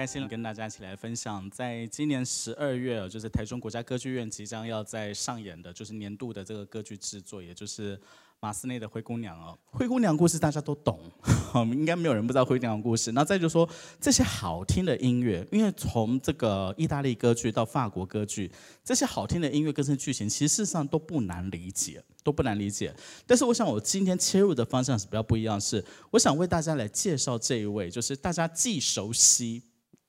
开心跟大家一起来分享，在今年十二月，就是台中国家歌剧院即将要在上演的，就是年度的这个歌剧制作，也就是马斯内的《灰姑娘》哦。灰姑娘故事大家都懂，应该没有人不知道灰姑娘故事。那再就说这些好听的音乐，因为从这个意大利歌剧到法国歌剧，这些好听的音乐跟这剧情，其实事实上都不难理解，都不难理解。但是我想我今天切入的方向是比较不一样，是我想为大家来介绍这一位，就是大家既熟悉。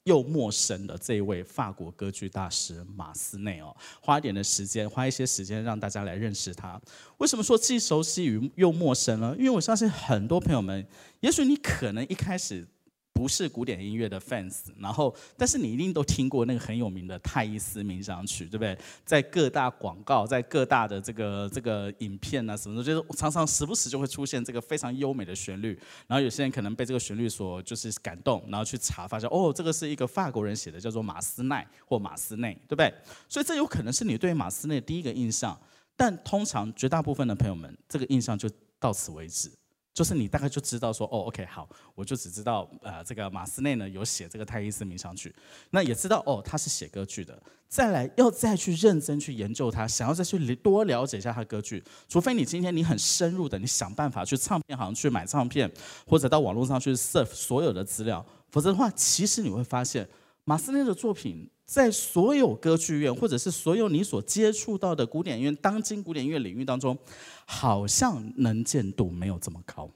又陌生的这一位法国歌剧大师马斯内哦，花一点的时间，花一些时间让大家来认识他。为什么说既熟悉与又陌生呢？因为我相信很多朋友们，也许你可能一开始。不是古典音乐的 fans，然后，但是你一定都听过那个很有名的《泰伊斯冥想曲》，对不对？在各大广告，在各大的这个这个影片啊什么的，就是常常时不时就会出现这个非常优美的旋律。然后有些人可能被这个旋律所就是感动，然后去查发现，哦，这个是一个法国人写的，叫做马斯奈或马斯内，对不对？所以这有可能是你对马斯内第一个印象，但通常绝大部分的朋友们，这个印象就到此为止。就是你大概就知道说哦，OK，好，我就只知道呃，这个马斯内呢有写这个《泰伊斯冥想曲》，那也知道哦，他是写歌剧的。再来要再去认真去研究他，想要再去多了解一下他歌剧，除非你今天你很深入的，你想办法去唱片行去买唱片，或者到网络上去 surf 所有的资料，否则的话，其实你会发现马斯内的作品。在所有歌剧院，或者是所有你所接触到的古典音乐，当今古典音乐领域当中，好像能见度没有这么高。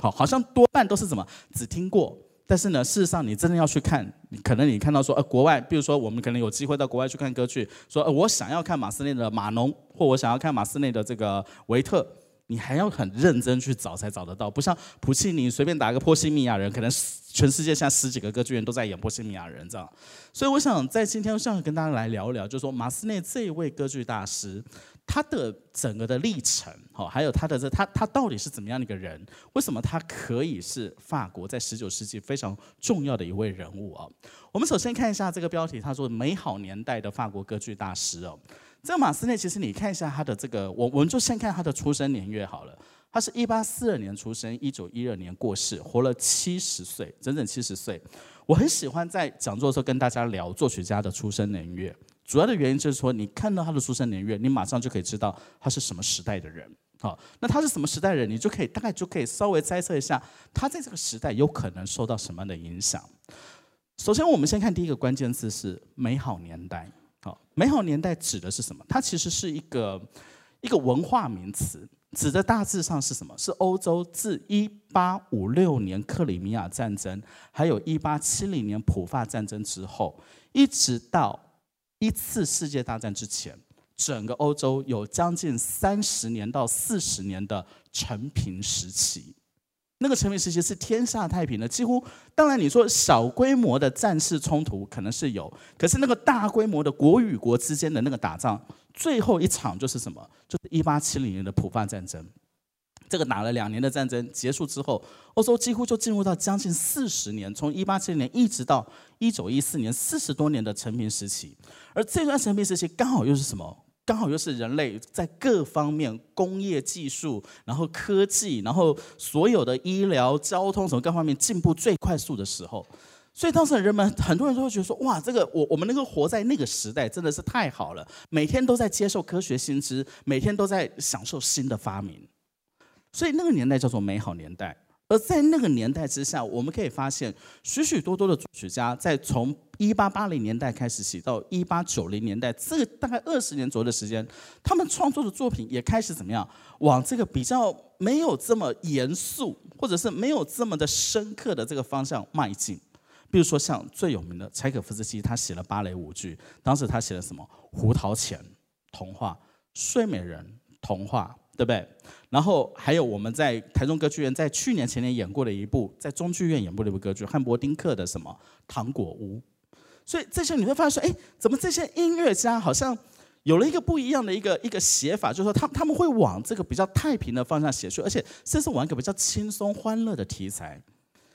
好，好像多半都是什么只听过，但是呢，事实上你真的要去看，可能你看到说，呃，国外，比如说我们可能有机会到国外去看歌剧，说，呃，我想要看马斯内的《马农》，或我想要看马斯内的这个《维特》。你还要很认真去找才找得到，不像普契尼随便打个波西米亚人，可能全世界现在十几个歌剧院都在演波西米亚人这样。所以我想在今天我想跟大家来聊一聊，就是说马斯内这一位歌剧大师，他的整个的历程，哈，还有他的这他他到底是怎么样的一个人？为什么他可以是法国在十九世纪非常重要的一位人物啊？我们首先看一下这个标题，他说“美好年代的法国歌剧大师”哦。这个马斯内，其实你看一下他的这个，我我们就先看他的出生年月好了。他是一八四二年出生，一九一二年过世，活了七十岁，整整七十岁。我很喜欢在讲座的时候跟大家聊作曲家的出生年月，主要的原因就是说，你看到他的出生年月，你马上就可以知道他是什么时代的人。好，那他是什么时代的人，你就可以大概就可以稍微猜测一下，他在这个时代有可能受到什么样的影响。首先，我们先看第一个关键字是美好年代。美好年代指的是什么？它其实是一个一个文化名词，指的大致上是什么？是欧洲自一八五六年克里米亚战争，还有一八七零年普法战争之后，一直到一次世界大战之前，整个欧洲有将近三十年到四十年的承平时期。那个成名时期是天下太平的，几乎当然你说小规模的战事冲突可能是有，可是那个大规模的国与国之间的那个打仗，最后一场就是什么？就是一八七零年的普法战争。这个打了两年的战争结束之后，欧洲几乎就进入到将近四十年，从一八七零年一直到一九一四年，四十多年的成平时期。而这段成平时期刚好又是什么？刚好又是人类在各方面工业技术，然后科技，然后所有的医疗、交通什么各方面进步最快速的时候，所以当时人们很多人都会觉得说：哇，这个我我们能够活在那个时代真的是太好了，每天都在接受科学新知，每天都在享受新的发明，所以那个年代叫做美好年代。而在那个年代之下，我们可以发现许许多多的作曲家在从一八八零年代开始起到一八九零年代，这个大概二十年左右的时间，他们创作的作品也开始怎么样，往这个比较没有这么严肃，或者是没有这么的深刻的这个方向迈进。比如说像最有名的柴可夫斯基，他写了芭蕾舞剧，当时他写了什么《胡桃钳》童话，《睡美人》童话。对不对？然后还有我们在台中歌剧院在去年前年演过的一部，在中剧院演过的一部歌剧，汉伯丁克的什么《糖果屋》。所以这些你会发现说，哎，怎么这些音乐家好像有了一个不一样的一个一个写法，就是说他他们会往这个比较太平的方向写去，而且甚至往一个比较轻松欢乐的题材。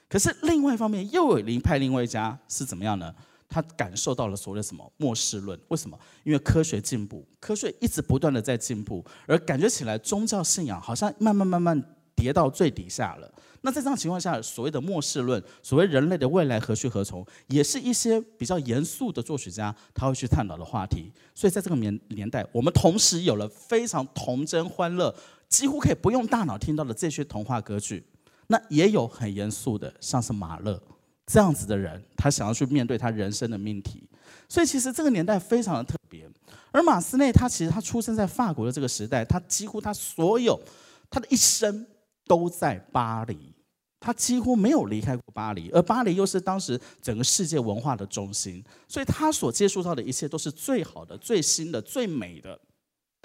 可是另外一方面，又有另派另外一家是怎么样呢？他感受到了所谓的什么末世论？为什么？因为科学进步，科学一直不断的在进步，而感觉起来宗教信仰好像慢慢慢慢跌到最底下了。那在这样情况下，所谓的末世论，所谓人类的未来何去何从，也是一些比较严肃的作曲家他会去探讨的话题。所以在这个年年代，我们同时有了非常童真欢乐，几乎可以不用大脑听到的这些童话歌剧。那也有很严肃的，像是马勒这样子的人，他想要去面对他人生的命题。所以其实这个年代非常的特别。而马斯内他其实他出生在法国的这个时代，他几乎他所有他的一生都在巴黎。他几乎没有离开过巴黎，而巴黎又是当时整个世界文化的中心，所以他所接触到的一切都是最好的、最新的、最美的。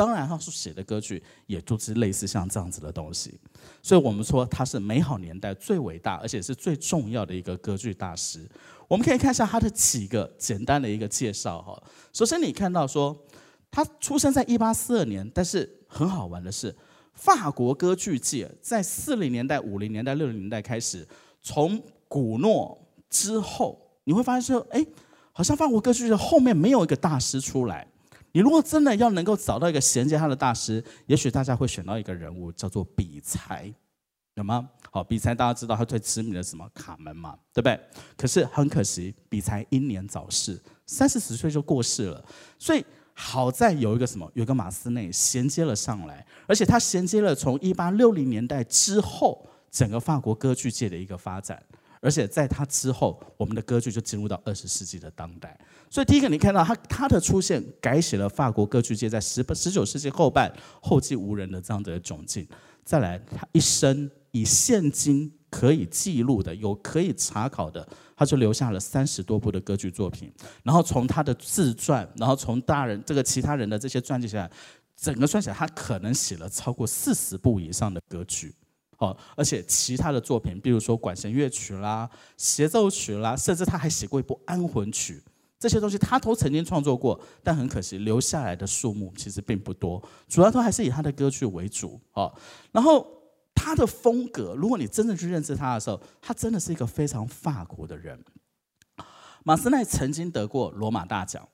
当然，他所写的歌剧也都是类似像这样子的东西。所以我们说他是美好年代最伟大，而且是最重要的一个歌剧大师。我们可以看一下他的几个简单的一个介绍哈。首先，你看到说他出生在一八四二年，但是很好玩的是。法国歌剧界在四零年代、五零年代、六零年代开始，从古诺之后，你会发现说，哎，好像法国歌剧的后面没有一个大师出来。你如果真的要能够找到一个衔接他的大师，也许大家会选到一个人物，叫做比才，有吗？好，比才大家知道他最知名的什么卡门嘛，对不对？可是很可惜，比才英年早逝，三四十岁就过世了，所以。好在有一个什么，有个马斯内衔接了上来，而且他衔接了从一八六零年代之后整个法国歌剧界的一个发展，而且在他之后，我们的歌剧就进入到二十世纪的当代。所以第一个，你看到他他的出现，改写了法国歌剧界在十八十九世纪后半后继无人的这样的窘境。再来，他一生以现今可以记录的、有可以查考的。他就留下了三十多部的歌剧作品，然后从他的自传，然后从大人这个其他人的这些传记下来，整个算起来，他可能写了超过四十部以上的歌剧，哦，而且其他的作品，比如说管弦乐曲啦、协奏曲啦，甚至他还写过一部安魂曲，这些东西他都曾经创作过，但很可惜留下来的数目其实并不多，主要都还是以他的歌剧为主，哦，然后。他的风格，如果你真的去认识他的时候，他真的是一个非常法国的人。马斯奈曾经得过罗马大奖，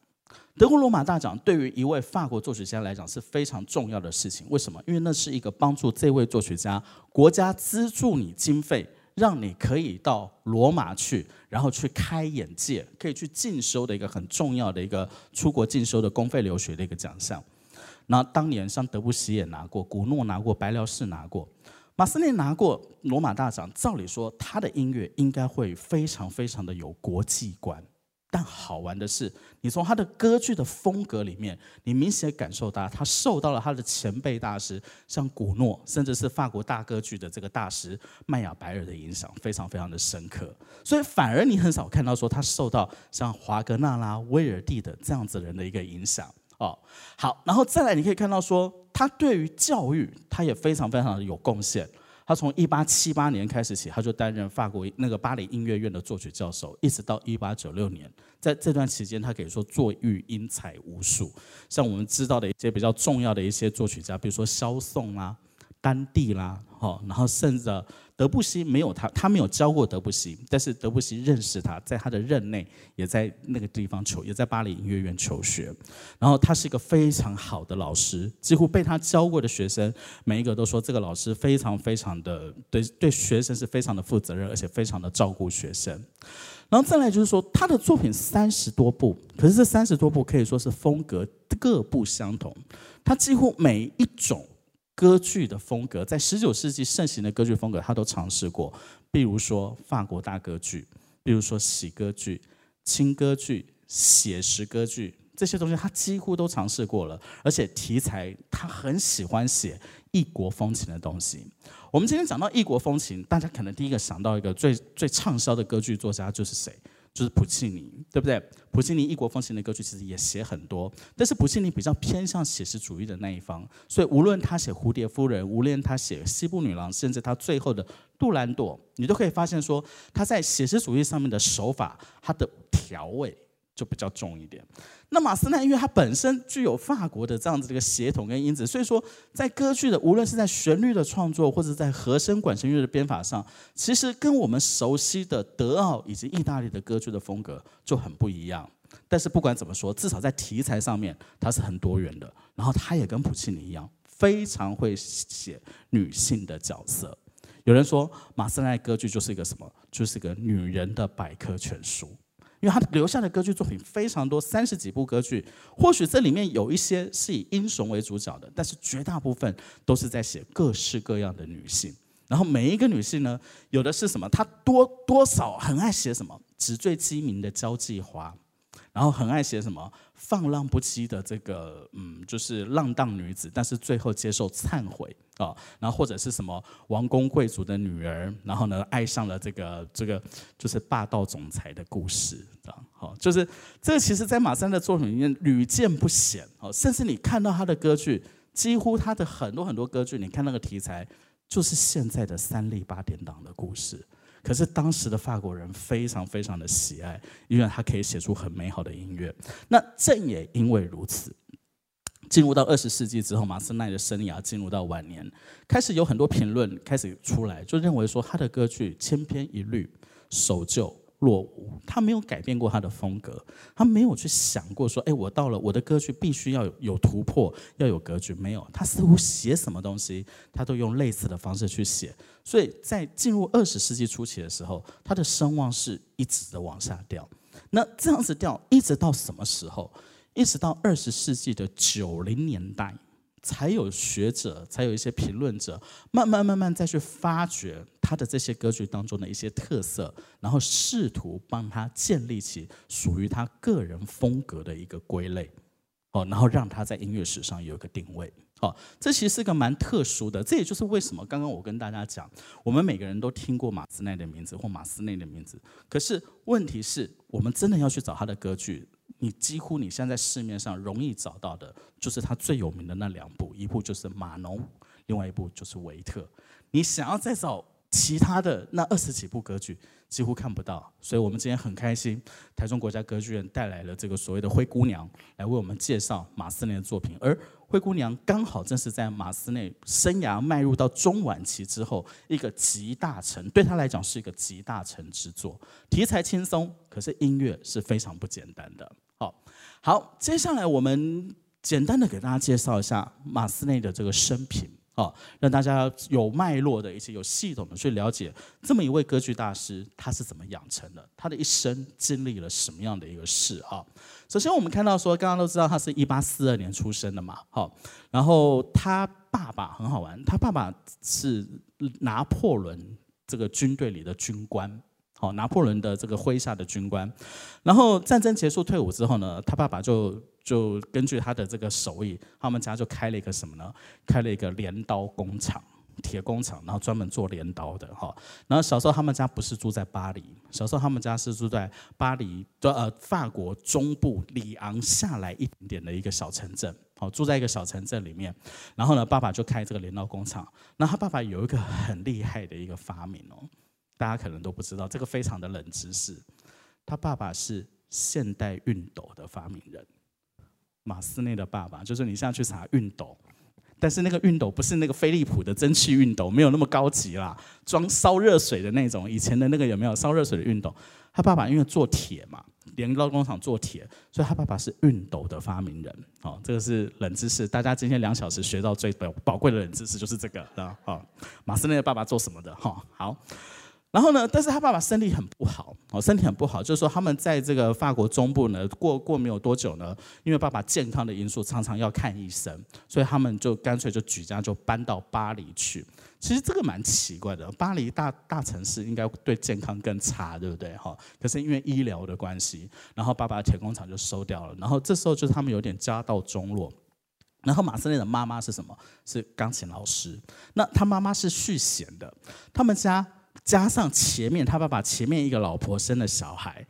德国罗马大奖对于一位法国作曲家来讲是非常重要的事情。为什么？因为那是一个帮助这位作曲家国家资助你经费，让你可以到罗马去，然后去开眼界，可以去进修的一个很重要的一个出国进修的公费留学的一个奖项。那当年像德布西也拿过，古诺拿过，白辽士拿过。马斯内拿过罗马大奖，照理说他的音乐应该会非常非常的有国际观。但好玩的是，你从他的歌剧的风格里面，你明显感受到他受到了他的前辈大师，像古诺，甚至是法国大歌剧的这个大师麦亚白尔的影响，非常非常的深刻。所以反而你很少看到说他受到像华格纳啦、威尔第的这样子人的一个影响。哦，好，然后再来，你可以看到说，他对于教育，他也非常非常的有贡献。他从一八七八年开始起，他就担任法国那个巴黎音乐院的作曲教授，一直到一八九六年，在这段期间，他可以说作育英才无数。像我们知道的一些比较重要的一些作曲家，比如说肖颂啦、丹第啦，好，然后甚至。德布西没有他，他没有教过德布西，但是德布西认识他，在他的任内也在那个地方求，也在巴黎音乐院求学。然后他是一个非常好的老师，几乎被他教过的学生，每一个都说这个老师非常非常的对对学生是非常的负责任，而且非常的照顾学生。然后再来就是说，他的作品三十多部，可是这三十多部可以说是风格各不相同，他几乎每一种。歌剧的风格，在十九世纪盛行的歌剧风格，他都尝试过。比如说法国大歌剧，比如说喜歌剧、轻歌剧、写实歌剧，这些东西他几乎都尝试过了。而且题材，他很喜欢写异国风情的东西。我们今天讲到异国风情，大家可能第一个想到一个最最畅销的歌剧作家就是谁？就是普契尼，对不对？普契尼异国风情的歌曲其实也写很多，但是普契尼比较偏向写实主义的那一方，所以无论他写《蝴蝶夫人》，无论他写《西部女郎》，甚至他最后的《杜兰朵》，你都可以发现说他在写实主义上面的手法，他的调味。就比较重一点。那马斯奈因为它本身具有法国的这样子的一个血统跟因子，所以说在歌剧的无论是在旋律的创作，或者在和声管弦乐的编法上，其实跟我们熟悉的德奥以及意大利的歌剧的风格就很不一样。但是不管怎么说，至少在题材上面它是很多元的。然后它也跟普契尼一样，非常会写女性的角色。有人说马斯奈歌剧就是一个什么？就是一个女人的百科全书。因为他留下的歌剧作品非常多，三十几部歌剧，或许这里面有一些是以英雄为主角的，但是绝大部分都是在写各式各样的女性。然后每一个女性呢，有的是什么？她多多少很爱写什么纸醉金迷的交际花。然后很爱写什么放浪不羁的这个，嗯，就是浪荡女子，但是最后接受忏悔啊。然后或者是什么王公贵族的女儿，然后呢爱上了这个这个就是霸道总裁的故事啊。好，就是这个其实在马三的作品里面屡见不鲜哦。甚至你看到他的歌剧，几乎他的很多很多歌剧，你看那个题材就是现在的三立八点档的故事。可是当时的法国人非常非常的喜爱，因为他可以写出很美好的音乐。那正也因为如此，进入到二十世纪之后，马斯奈的生涯进入到晚年，开始有很多评论开始出来，就认为说他的歌剧千篇一律，守旧。落伍，他没有改变过他的风格，他没有去想过说，哎，我到了我的歌剧必须要有有突破，要有格局，没有，他似乎写什么东西，他都用类似的方式去写，所以在进入二十世纪初期的时候，他的声望是一直的往下掉。那这样子掉，一直到什么时候？一直到二十世纪的九零年代。才有学者，才有一些评论者，慢慢慢慢再去发掘他的这些歌剧当中的一些特色，然后试图帮他建立起属于他个人风格的一个归类，哦，然后让他在音乐史上有一个定位，哦，这其实是个蛮特殊的。这也就是为什么刚刚我跟大家讲，我们每个人都听过马斯奈的名字或马斯内的名字，可是问题是我们真的要去找他的歌剧。你几乎你现在市面上容易找到的，就是他最有名的那两部，一部就是《马农》，另外一部就是《维特》。你想要再找其他的那二十几部歌剧，几乎看不到。所以我们今天很开心，台中国家歌剧院带来了这个所谓的《灰姑娘》，来为我们介绍马斯内的作品。而《灰姑娘》刚好正是在马斯内生涯迈入到中晚期之后，一个集大成，对他来讲是一个集大成之作。题材轻松，可是音乐是非常不简单的。好，接下来我们简单的给大家介绍一下马斯内的这个生平，哦，让大家有脉络的，一些有系统的去了解这么一位歌剧大师他是怎么养成的，他的一生经历了什么样的一个事啊？首先我们看到说，刚刚都知道他是一八四二年出生的嘛，好，然后他爸爸很好玩，他爸爸是拿破仑这个军队里的军官。拿破仑的这个麾下的军官，然后战争结束退伍之后呢，他爸爸就就根据他的这个手艺，他们家就开了一个什么呢？开了一个镰刀工厂、铁工厂，然后专门做镰刀的哈。然后小时候他们家不是住在巴黎，小时候他们家是住在巴黎的呃法国中部里昂下来一点点的一个小城镇，好，住在一个小城镇里面。然后呢，爸爸就开这个镰刀工厂。那他爸爸有一个很厉害的一个发明哦。大家可能都不知道，这个非常的冷知识。他爸爸是现代熨斗的发明人，马斯内的爸爸。就是你现在去查熨斗，但是那个熨斗不是那个飞利浦的蒸汽熨斗，没有那么高级啦，装烧热水的那种。以前的那个有没有烧热水的熨斗？他爸爸因为做铁嘛，镰刀工厂做铁，所以他爸爸是熨斗的发明人。好，这个是冷知识。大家今天两小时学到最宝宝贵的冷知识就是这个啊。好，马斯内的爸爸做什么的？哈，好。然后呢，但是他爸爸身体很不好，哦，身体很不好，就是说他们在这个法国中部呢，过过没有多久呢，因为爸爸健康的因素，常常要看医生，所以他们就干脆就举家就搬到巴黎去。其实这个蛮奇怪的，巴黎大大城市应该对健康更差，对不对？哈，可是因为医疗的关系，然后爸爸的铁工厂就收掉了。然后这时候就是他们有点家道中落。然后马斯内的妈妈是什么？是钢琴老师。那他妈妈是续弦的，他们家。加上前面他爸爸前面一个老婆生的小孩，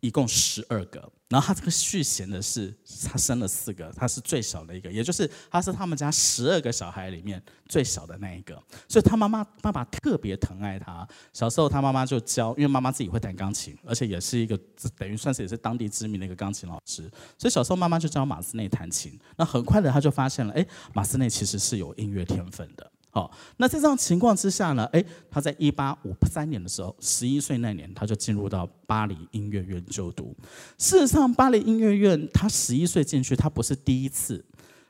一共十二个。然后他这个续弦的是他生了四个，他是最小的一个，也就是他是他们家十二个小孩里面最小的那一个。所以他妈妈爸爸特别疼爱他。小时候他妈妈就教，因为妈妈自己会弹钢琴，而且也是一个等于算是也是当地知名的一个钢琴老师。所以小时候妈妈就教马斯内弹琴。那很快的他就发现了，哎，马斯内其实是有音乐天分的。好，那在这样情况之下呢，诶，他在一八五三年的时候，十一岁那年，他就进入到巴黎音乐院就读。事实上，巴黎音乐院他十一岁进去，他不是第一次，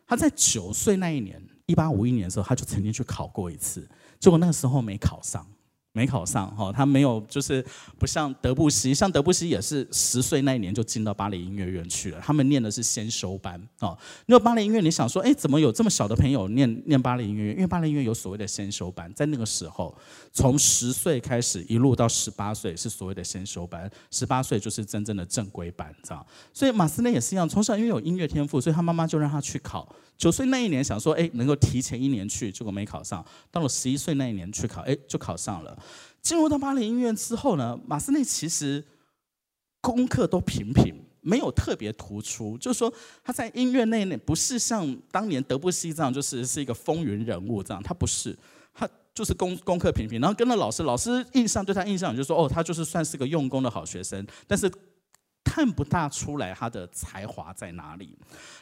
他在九岁那一年一八五一年的时候，他就曾经去考过一次，结果那个时候没考上。没考上哈，他没有就是不像德布西，像德布西也是十岁那一年就进到巴黎音乐院去了。他们念的是先修班哦。那巴黎音乐，你想说，哎，怎么有这么小的朋友念念巴黎音乐院？因为巴黎音乐有所谓的先修班，在那个时候，从十岁开始一路到十八岁是所谓的先修班，十八岁就是真正的正规班，这样。所以马斯内也是一样，从小因为有音乐天赋，所以他妈妈就让他去考。九岁那一年想说，哎，能够提前一年去，结果没考上。到了十一岁那一年去考，哎，就考上了。进入到巴黎音乐之后呢，马斯内其实功课都平平，没有特别突出。就是说他在音乐内不是像当年德布西这样，就是是一个风云人物这样。他不是，他就是功功课平平。然后跟了老师，老师印象对他印象就是说，哦，他就是算是个用功的好学生。但是。看不大出来他的才华在哪里，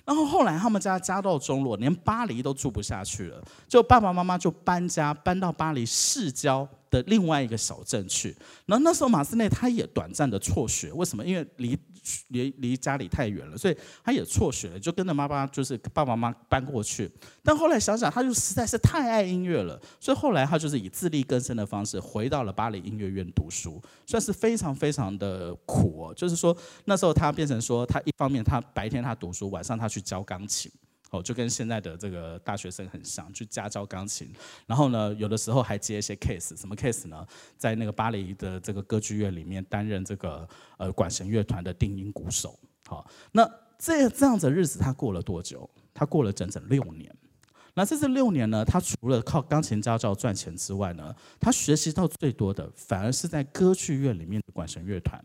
然后后来他们家家道中落，连巴黎都住不下去了，就爸爸妈妈就搬家搬到巴黎市郊的另外一个小镇去。然后那时候马斯内他也短暂的辍学，为什么？因为离。离离家里太远了，所以他也辍学了，就跟着妈妈，就是爸爸妈妈搬过去。但后来想想，他就实在是太爱音乐了，所以后来他就是以自力更生的方式回到了巴黎音乐院读书，算是非常非常的苦哦。就是说那时候他变成说，他一方面他白天他读书，晚上他去教钢琴。就跟现在的这个大学生很像，去家教钢琴，然后呢，有的时候还接一些 case，什么 case 呢？在那个巴黎的这个歌剧院里面担任这个呃管弦乐团的定音鼓手。好，那这这样子的日子他过了多久？他过了整整六年。那在这六年呢，他除了靠钢琴家教赚钱之外呢，他学习到最多的反而是在歌剧院里面的管弦乐团。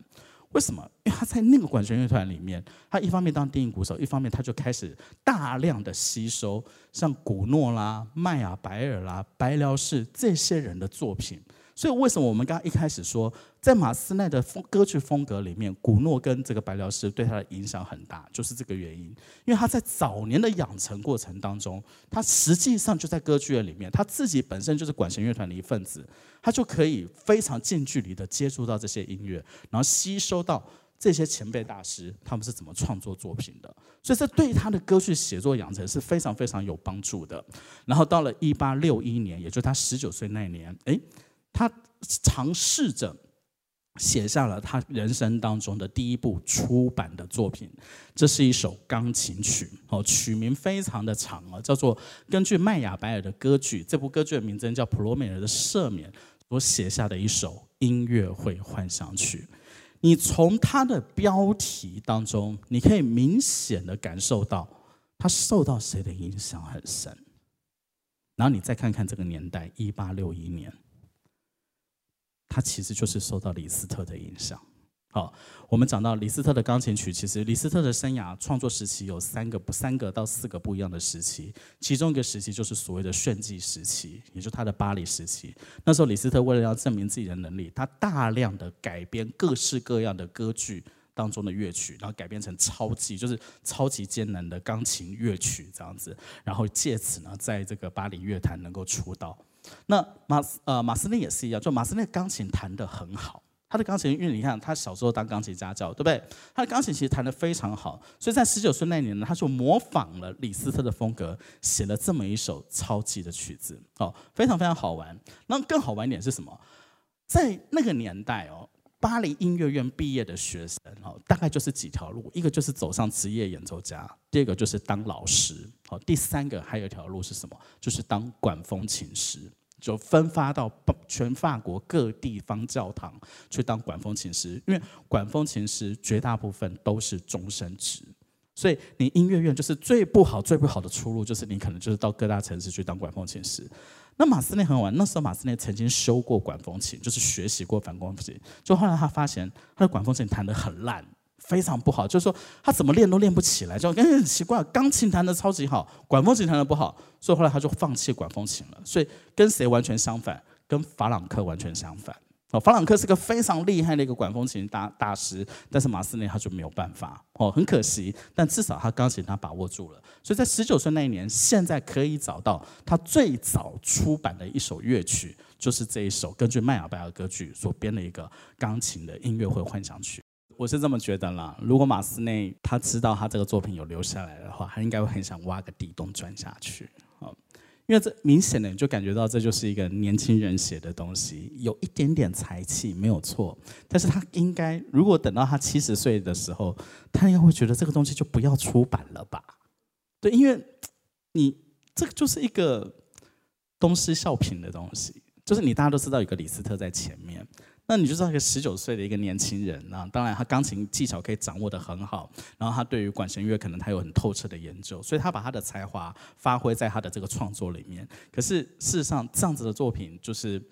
为什么？因为他在那个管弦乐团里面，他一方面当电影鼓手，一方面他就开始大量的吸收像古诺啦、麦雅白尔啦、白辽士这些人的作品。所以为什么我们刚刚一开始说，在马斯奈的风歌剧风格里面，古诺跟这个白辽士对他的影响很大，就是这个原因。因为他在早年的养成过程当中，他实际上就在歌剧院里面，他自己本身就是管弦乐团的一份子，他就可以非常近距离的接触到这些音乐，然后吸收到这些前辈大师他们是怎么创作作品的。所以这对他的歌剧写作养成是非常非常有帮助的。然后到了一八六一年，也就是他十九岁那年，哎。他尝试着写下了他人生当中的第一部出版的作品，这是一首钢琴曲，哦，曲名非常的长啊，叫做根据麦亚白尔的歌剧，这部歌剧的名字叫《普罗米尔的赦免》所写下的一首音乐会幻想曲。你从它的标题当中，你可以明显的感受到他受到谁的影响很深。然后你再看看这个年代，一八六一年。他其实就是受到李斯特的影响。好，我们讲到李斯特的钢琴曲，其实李斯特的生涯创作时期有三个不三个到四个不一样的时期，其中一个时期就是所谓的炫技时期，也就他的巴黎时期。那时候李斯特为了要证明自己的能力，他大量的改编各式各样的歌剧当中的乐曲，然后改编成超级就是超级艰难的钢琴乐曲这样子，然后借此呢，在这个巴黎乐坛能够出道。那马斯呃马斯内也是一样，就马斯内钢琴弹得很好，他的钢琴，因为你看他小时候当钢琴家教，对不对？他的钢琴其实弹得非常好，所以在十九岁那年呢，他就模仿了李斯特的风格，写了这么一首超级的曲子，哦，非常非常好玩。那更好玩一点是什么？在那个年代哦，巴黎音乐院毕业的学生哦，大概就是几条路，一个就是走上职业演奏家，第二个就是当老师。第三个还有一条路是什么？就是当管风琴师，就分发到全法国各地方教堂去当管风琴师。因为管风琴师绝大部分都是终身职，所以你音乐院就是最不好、最不好的出路，就是你可能就是到各大城市去当管风琴师。那马斯内很好玩，那时候马斯内曾经修过管风琴，就是学习过反光琴，就后来他发现他的管风琴弹得很烂。非常不好，就是说他怎么练都练不起来，就感觉很奇怪。钢琴弹得超级好，管风琴弹得不好，所以后来他就放弃管风琴了。所以跟谁完全相反？跟法朗克完全相反。哦，法朗克是个非常厉害的一个管风琴大大师，但是马斯内他就没有办法。哦，很可惜，但至少他钢琴他把握住了。所以在十九岁那一年，现在可以找到他最早出版的一首乐曲，就是这一首根据麦亚白尔歌剧所编的一个钢琴的音乐会幻想曲。我是这么觉得啦，如果马斯内他知道他这个作品有留下来的话，他应该会很想挖个地洞钻下去，因为这明显的你就感觉到这就是一个年轻人写的东西，有一点点才气没有错，但是他应该如果等到他七十岁的时候，他应该会觉得这个东西就不要出版了吧？对，因为你这个就是一个东施效颦的东西，就是你大家都知道有个李斯特在前面。那你就知道一个十九岁的一个年轻人啊，当然他钢琴技巧可以掌握的很好，然后他对于管弦乐可能他有很透彻的研究，所以他把他的才华发挥在他的这个创作里面。可是事实上，这样子的作品就是。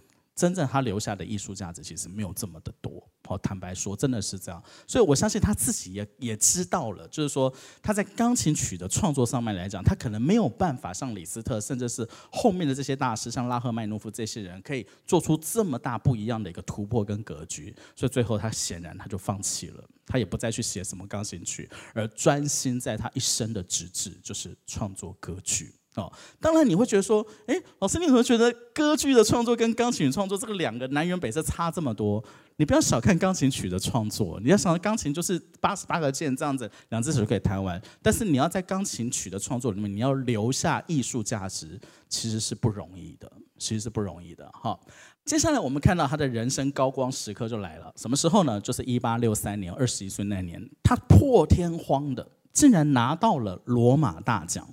真正他留下的艺术价值其实没有这么的多，好，坦白说，真的是这样。所以我相信他自己也也知道了，就是说他在钢琴曲的创作上面来讲，他可能没有办法像李斯特，甚至是后面的这些大师，像拉赫曼诺夫这些人，可以做出这么大不一样的一个突破跟格局。所以最后他显然他就放弃了，他也不再去写什么钢琴曲，而专心在他一生的直至，就是创作歌曲。哦，当然你会觉得说，哎，老师，你怎么觉得歌剧的创作跟钢琴创作这个两个南辕北辙差这么多？你不要小看钢琴曲的创作，你要想到钢琴就是八十八个键这样子，两只手就可以弹完。但是你要在钢琴曲的创作里面，你要留下艺术价值，其实是不容易的，其实是不容易的。哈，接下来我们看到他的人生高光时刻就来了，什么时候呢？就是一八六三年，二十一岁那年，他破天荒的竟然拿到了罗马大奖。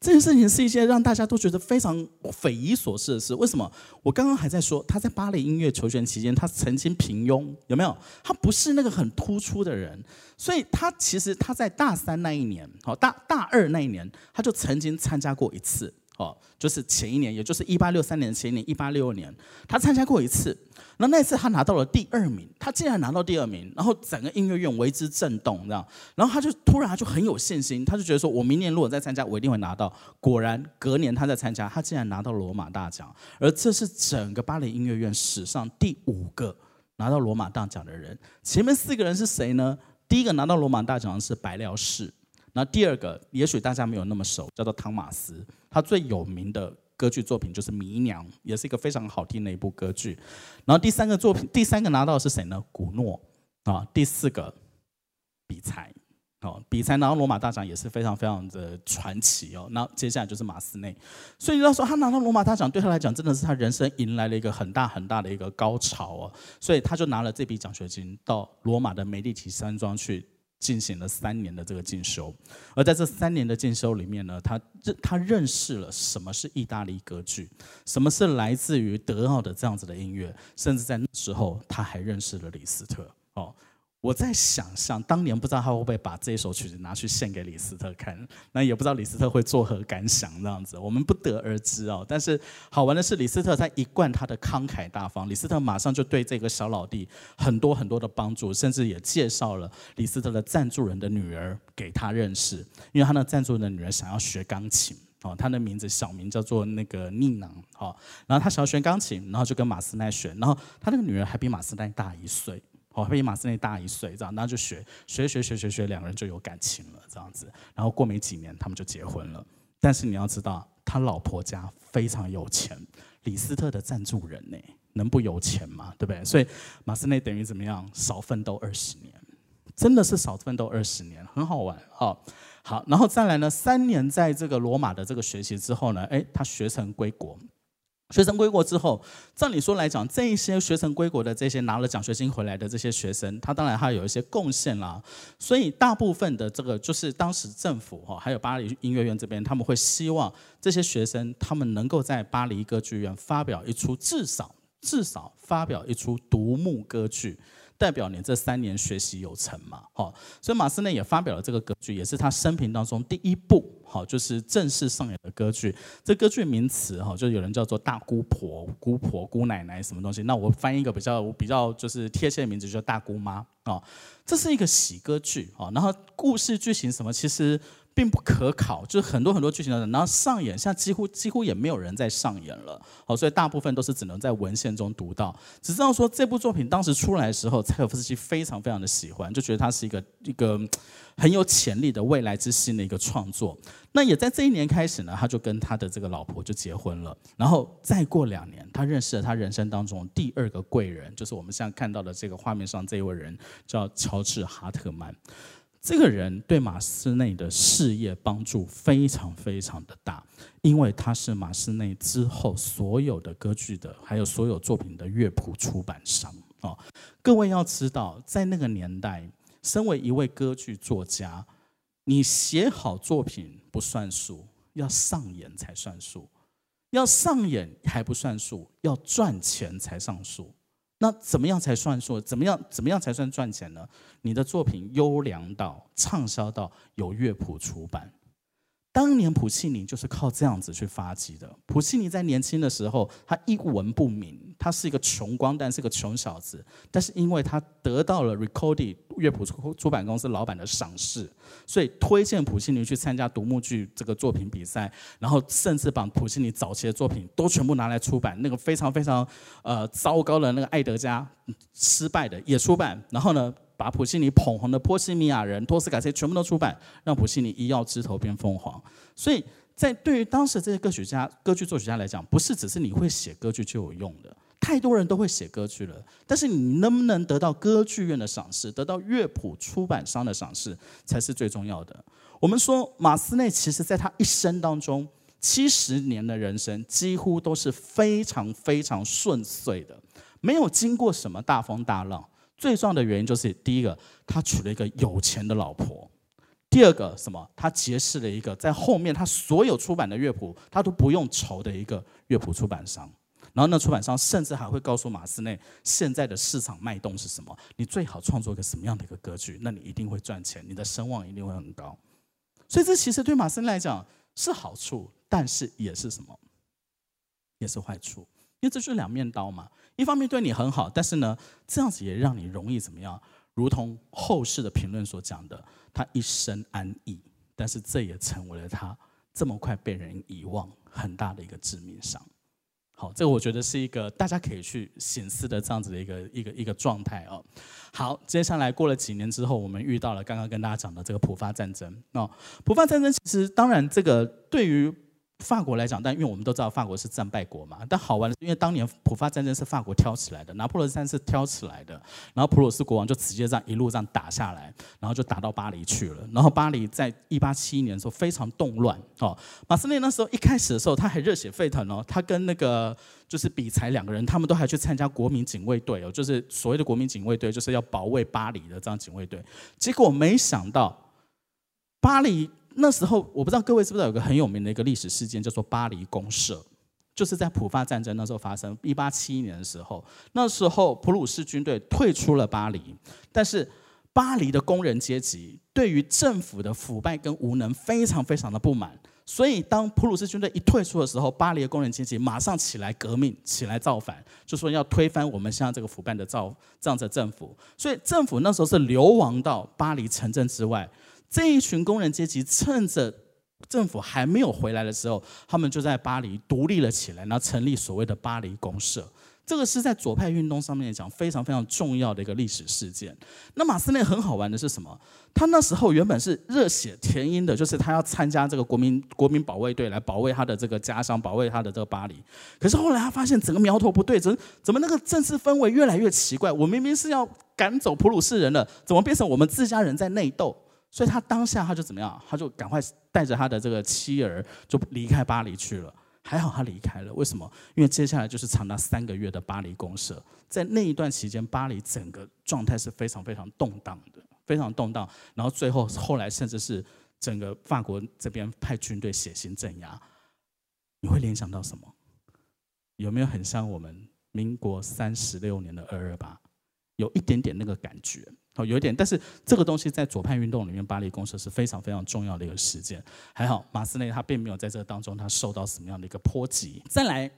这件事情是一件让大家都觉得非常匪夷所思的事。为什么？我刚刚还在说，他在巴黎音乐求学期间，他曾经平庸，有没有？他不是那个很突出的人，所以他其实他在大三那一年，好，大大二那一年，他就曾经参加过一次。哦，就是前一年，也就是一八六三年前一年，一八六二年，他参加过一次。那那次他拿到了第二名，他竟然拿到第二名，然后整个音乐院为之震动，这样。然后他就突然他就很有信心，他就觉得说，我明年如果再参加，我一定会拿到。果然，隔年他在参加，他竟然拿到罗马大奖。而这是整个巴黎音乐院史上第五个拿到罗马大奖的人。前面四个人是谁呢？第一个拿到罗马大奖的是白辽士。那第二个，也许大家没有那么熟，叫做汤马斯。他最有名的歌剧作品就是《迷娘》，也是一个非常好听的一部歌剧。然后第三个作品，第三个拿到的是谁呢？古诺啊。第四个，比才。哦，比才拿到罗马大奖也是非常非常的传奇哦。那接下来就是马斯内。所以要说他拿到罗马大奖，对他来讲真的是他人生迎来了一个很大很大的一个高潮哦。所以他就拿了这笔奖学金到罗马的梅地奇山庄去。进行了三年的这个进修，而在这三年的进修里面呢，他认他认识了什么是意大利歌剧，什么是来自于德奥的这样子的音乐，甚至在那时候他还认识了李斯特哦。我在想象，当年不知道他会不会把这首曲子拿去献给李斯特看，那也不知道李斯特会作何感想，这样子我们不得而知哦。但是好玩的是，李斯特他一贯他的慷慨大方，李斯特马上就对这个小老弟很多很多的帮助，甚至也介绍了李斯特的赞助人的女儿给他认识，因为他的赞助人的女儿想要学钢琴哦，他的名字小名叫做那个妮囊哦，然后他想要学钢琴，然后就跟马斯奈学，然后他那个女儿还比马斯奈大一岁。哦，比马斯内大一岁，这样，那就学学学学学学，两个人就有感情了，这样子。然后过没几年，他们就结婚了。但是你要知道，他老婆家非常有钱，李斯特的赞助人呢，能不有钱吗？对不对？所以马斯内等于怎么样？少奋斗二十年，真的是少奋斗二十年，很好玩哦。好，然后再来呢，三年在这个罗马的这个学习之后呢，哎，他学成归国。学生归国之后，照理说来讲，这一些学生归国的这些拿了奖学金回来的这些学生，他当然他有一些贡献啦。所以大部分的这个就是当时政府哈，还有巴黎音乐院这边，他们会希望这些学生他们能够在巴黎歌剧院发表一出至少至少发表一出独幕歌剧。代表你这三年学习有成嘛？好，所以马斯内也发表了这个歌剧，也是他生平当中第一部好，就是正式上演的歌剧。这歌剧名词哈，就有人叫做大姑婆、姑婆、姑奶奶什么东西。那我翻译一个比较比较就是贴切的名字，就叫大姑妈啊。这是一个喜歌剧啊，然后故事剧情什么其实。并不可考，就是很多很多剧情的，然后上演，现在几乎几乎也没有人在上演了，好，所以大部分都是只能在文献中读到。只知道说这部作品当时出来的时候，柴可夫斯基非常非常的喜欢，就觉得它是一个一个很有潜力的未来之星的一个创作。那也在这一年开始呢，他就跟他的这个老婆就结婚了，然后再过两年，他认识了他人生当中第二个贵人，就是我们现在看到的这个画面上这一位人，叫乔治哈特曼。这个人对马斯内的事业帮助非常非常的大，因为他是马斯内之后所有的歌剧的，还有所有作品的乐谱出版商哦。各位要知道，在那个年代，身为一位歌剧作家，你写好作品不算数，要上演才算数。要上演还不算数，要赚钱才算数。那怎么样才算数？怎么样怎么样才算赚钱呢？你的作品优良到畅销到有乐谱出版。当年普契尼就是靠这样子去发迹的。普契尼在年轻的时候，他一文不名，他是一个穷光蛋，是个穷小子。但是因为他得到了 Ricordi 乐谱出版公司老板的赏识，所以推荐普契尼去参加独幕剧这个作品比赛，然后甚至把普契尼早期的作品都全部拿来出版。那个非常非常呃糟糕的那个爱德加失败的也出版，然后呢，把普契尼捧红的《波西米亚人》、《托斯卡西》全部都出版，让普契尼一跃枝头变凤凰。所以在对于当时这些歌曲家、歌剧作曲家来讲，不是只是你会写歌剧就有用的，太多人都会写歌剧了，但是你能不能得到歌剧院的赏识，得到乐谱出版商的赏识，才是最重要的。我们说马斯内其实在他一生当中，七十年的人生几乎都是非常非常顺遂的，没有经过什么大风大浪。最重要的原因就是，第一个，他娶了一个有钱的老婆；第二个，什么？他结识了一个在后面他所有出版的乐谱他都不用愁的一个乐谱出版商。然后那出版商甚至还会告诉马斯内现在的市场脉动是什么，你最好创作一个什么样的一个歌剧，那你一定会赚钱，你的声望一定会很高。所以这其实对马斯内来讲是好处，但是也是什么？也是坏处。因为这是两面刀嘛，一方面对你很好，但是呢，这样子也让你容易怎么样？如同后世的评论所讲的，他一生安逸，但是这也成为了他这么快被人遗忘很大的一个致命伤。好，这个我觉得是一个大家可以去省思的这样子的一个一个一个状态哦。好，接下来过了几年之后，我们遇到了刚刚跟大家讲的这个普法战争。那普法战争其实当然这个对于法国来讲，但因为我们都知道法国是战败国嘛，但好玩的是，因为当年普法战争是法国挑起来的，拿破仑三世挑起来的，然后普鲁士国王就直接这样一路这样打下来，然后就打到巴黎去了。然后巴黎在一八七一年的时候非常动乱哦，马斯内那时候一开始的时候他还热血沸腾哦，他跟那个就是比才两个人，他们都还去参加国民警卫队哦，就是所谓的国民警卫队，就是要保卫巴黎的这样警卫队。结果没想到巴黎。那时候我不知道各位知不知道有个很有名的一个历史事件叫做巴黎公社，就是在普法战争那时候发生，一八七一年的时候，那时候普鲁士军队退出了巴黎，但是巴黎的工人阶级对于政府的腐败跟无能非常非常的不满，所以当普鲁士军队一退出的时候，巴黎的工人阶级马上起来革命，起来造反，就说要推翻我们现在这个腐败的造这样的政府，所以政府那时候是流亡到巴黎城镇之外。这一群工人阶级趁着政府还没有回来的时候，他们就在巴黎独立了起来，然后成立所谓的巴黎公社。这个是在左派运动上面讲非常非常重要的一个历史事件。那马斯内很好玩的是什么？他那时候原本是热血填膺的，就是他要参加这个国民国民保卫队来保卫他的这个家乡，保卫他的这个巴黎。可是后来他发现整个苗头不对，怎怎么那个政治氛围越来越奇怪？我明明是要赶走普鲁士人了，怎么变成我们自家人在内斗？所以他当下他就怎么样？他就赶快带着他的这个妻儿就离开巴黎去了。还好他离开了，为什么？因为接下来就是长达三个月的巴黎公社，在那一段期间，巴黎整个状态是非常非常动荡的，非常动荡。然后最后后来甚至是整个法国这边派军队血腥镇压。你会联想到什么？有没有很像我们民国三十六年的二二八？有一点点那个感觉。哦，有一点，但是这个东西在左派运动里面，巴黎公社是非常非常重要的一个事件。还好，马斯内他并没有在这个当中，他受到什么样的一个波及。再来，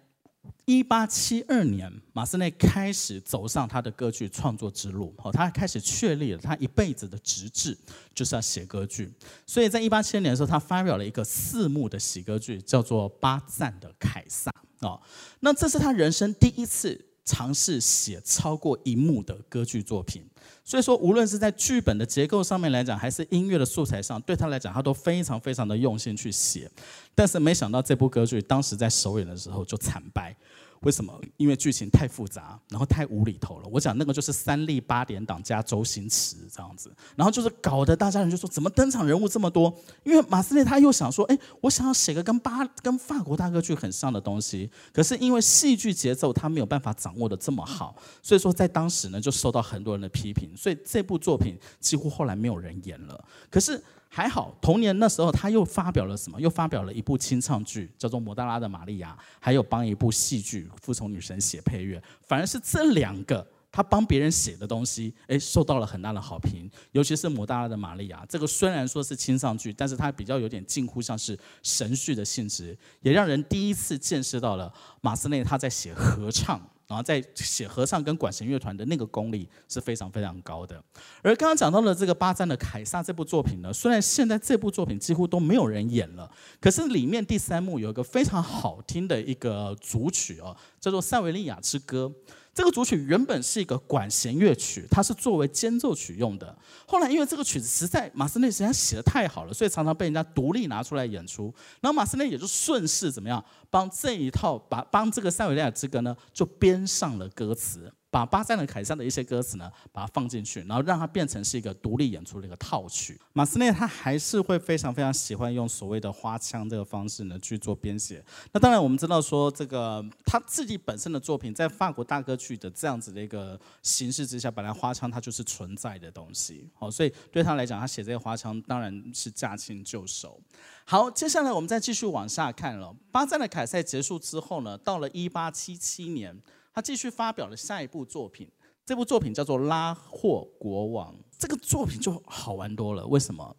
一八七二年，马斯内开始走上他的歌剧创作之路。哦，他开始确立了他一辈子的职志，就是要写歌剧。所以在一八七二年的时候，他发表了一个四幕的喜歌剧，叫做《巴赞的凯撒》。哦，那这是他人生第一次。尝试写超过一幕的歌剧作品，所以说无论是在剧本的结构上面来讲，还是音乐的素材上，对他来讲，他都非常非常的用心去写。但是没想到这部歌剧当时在首演的时候就惨败，为什么？因为剧情太复杂，然后太无厘头了。我讲那个就是三立八点档加周星驰这样子，然后就是搞得大家人就说怎么登场人物这么多？因为马斯内他又想说，哎，我想要写个跟巴跟法国大歌剧很像的东西，可是因为戏剧节奏他没有办法掌握得这么好，所以说在当时呢就受到很多人的批评，所以这部作品几乎后来没有人演了。可是。还好，同年那时候他又发表了什么？又发表了一部清唱剧，叫做《摩大拉的玛利亚》，还有帮一部戏剧《服从女神》写配乐。反而是这两个他帮别人写的东西，诶，受到了很大的好评。尤其是《摩大拉的玛利亚》，这个虽然说是清唱剧，但是它比较有点近乎像是神剧的性质，也让人第一次见识到了马斯内他在写合唱。然后在写合唱跟管弦乐团的那个功力是非常非常高的。而刚刚讲到的这个巴赞的《凯撒》这部作品呢，虽然现在这部作品几乎都没有人演了，可是里面第三幕有一个非常好听的一个组曲哦，叫做《塞维利亚之歌》。这个主曲原本是一个管弦乐曲，它是作为间奏曲用的。后来因为这个曲子实在马斯内实在写的太好了，所以常常被人家独立拿出来演出。然后马斯内也就顺势怎么样，帮这一套把帮这个塞维利亚之歌呢，就编上了歌词。把巴赞的凯撒的一些歌词呢，把它放进去，然后让它变成是一个独立演出的一个套曲。马斯内他还是会非常非常喜欢用所谓的花腔这个方式呢去做编写。那当然我们知道说这个他自己本身的作品在法国大歌剧的这样子的一个形式之下，本来花腔它就是存在的东西。好，所以对他来讲，他写这个花腔当然是驾轻就熟。好，接下来我们再继续往下看了。巴赞的凯撒结束之后呢，到了一八七七年。他继续发表了下一部作品，这部作品叫做《拉霍国王》。这个作品就好玩多了，为什么？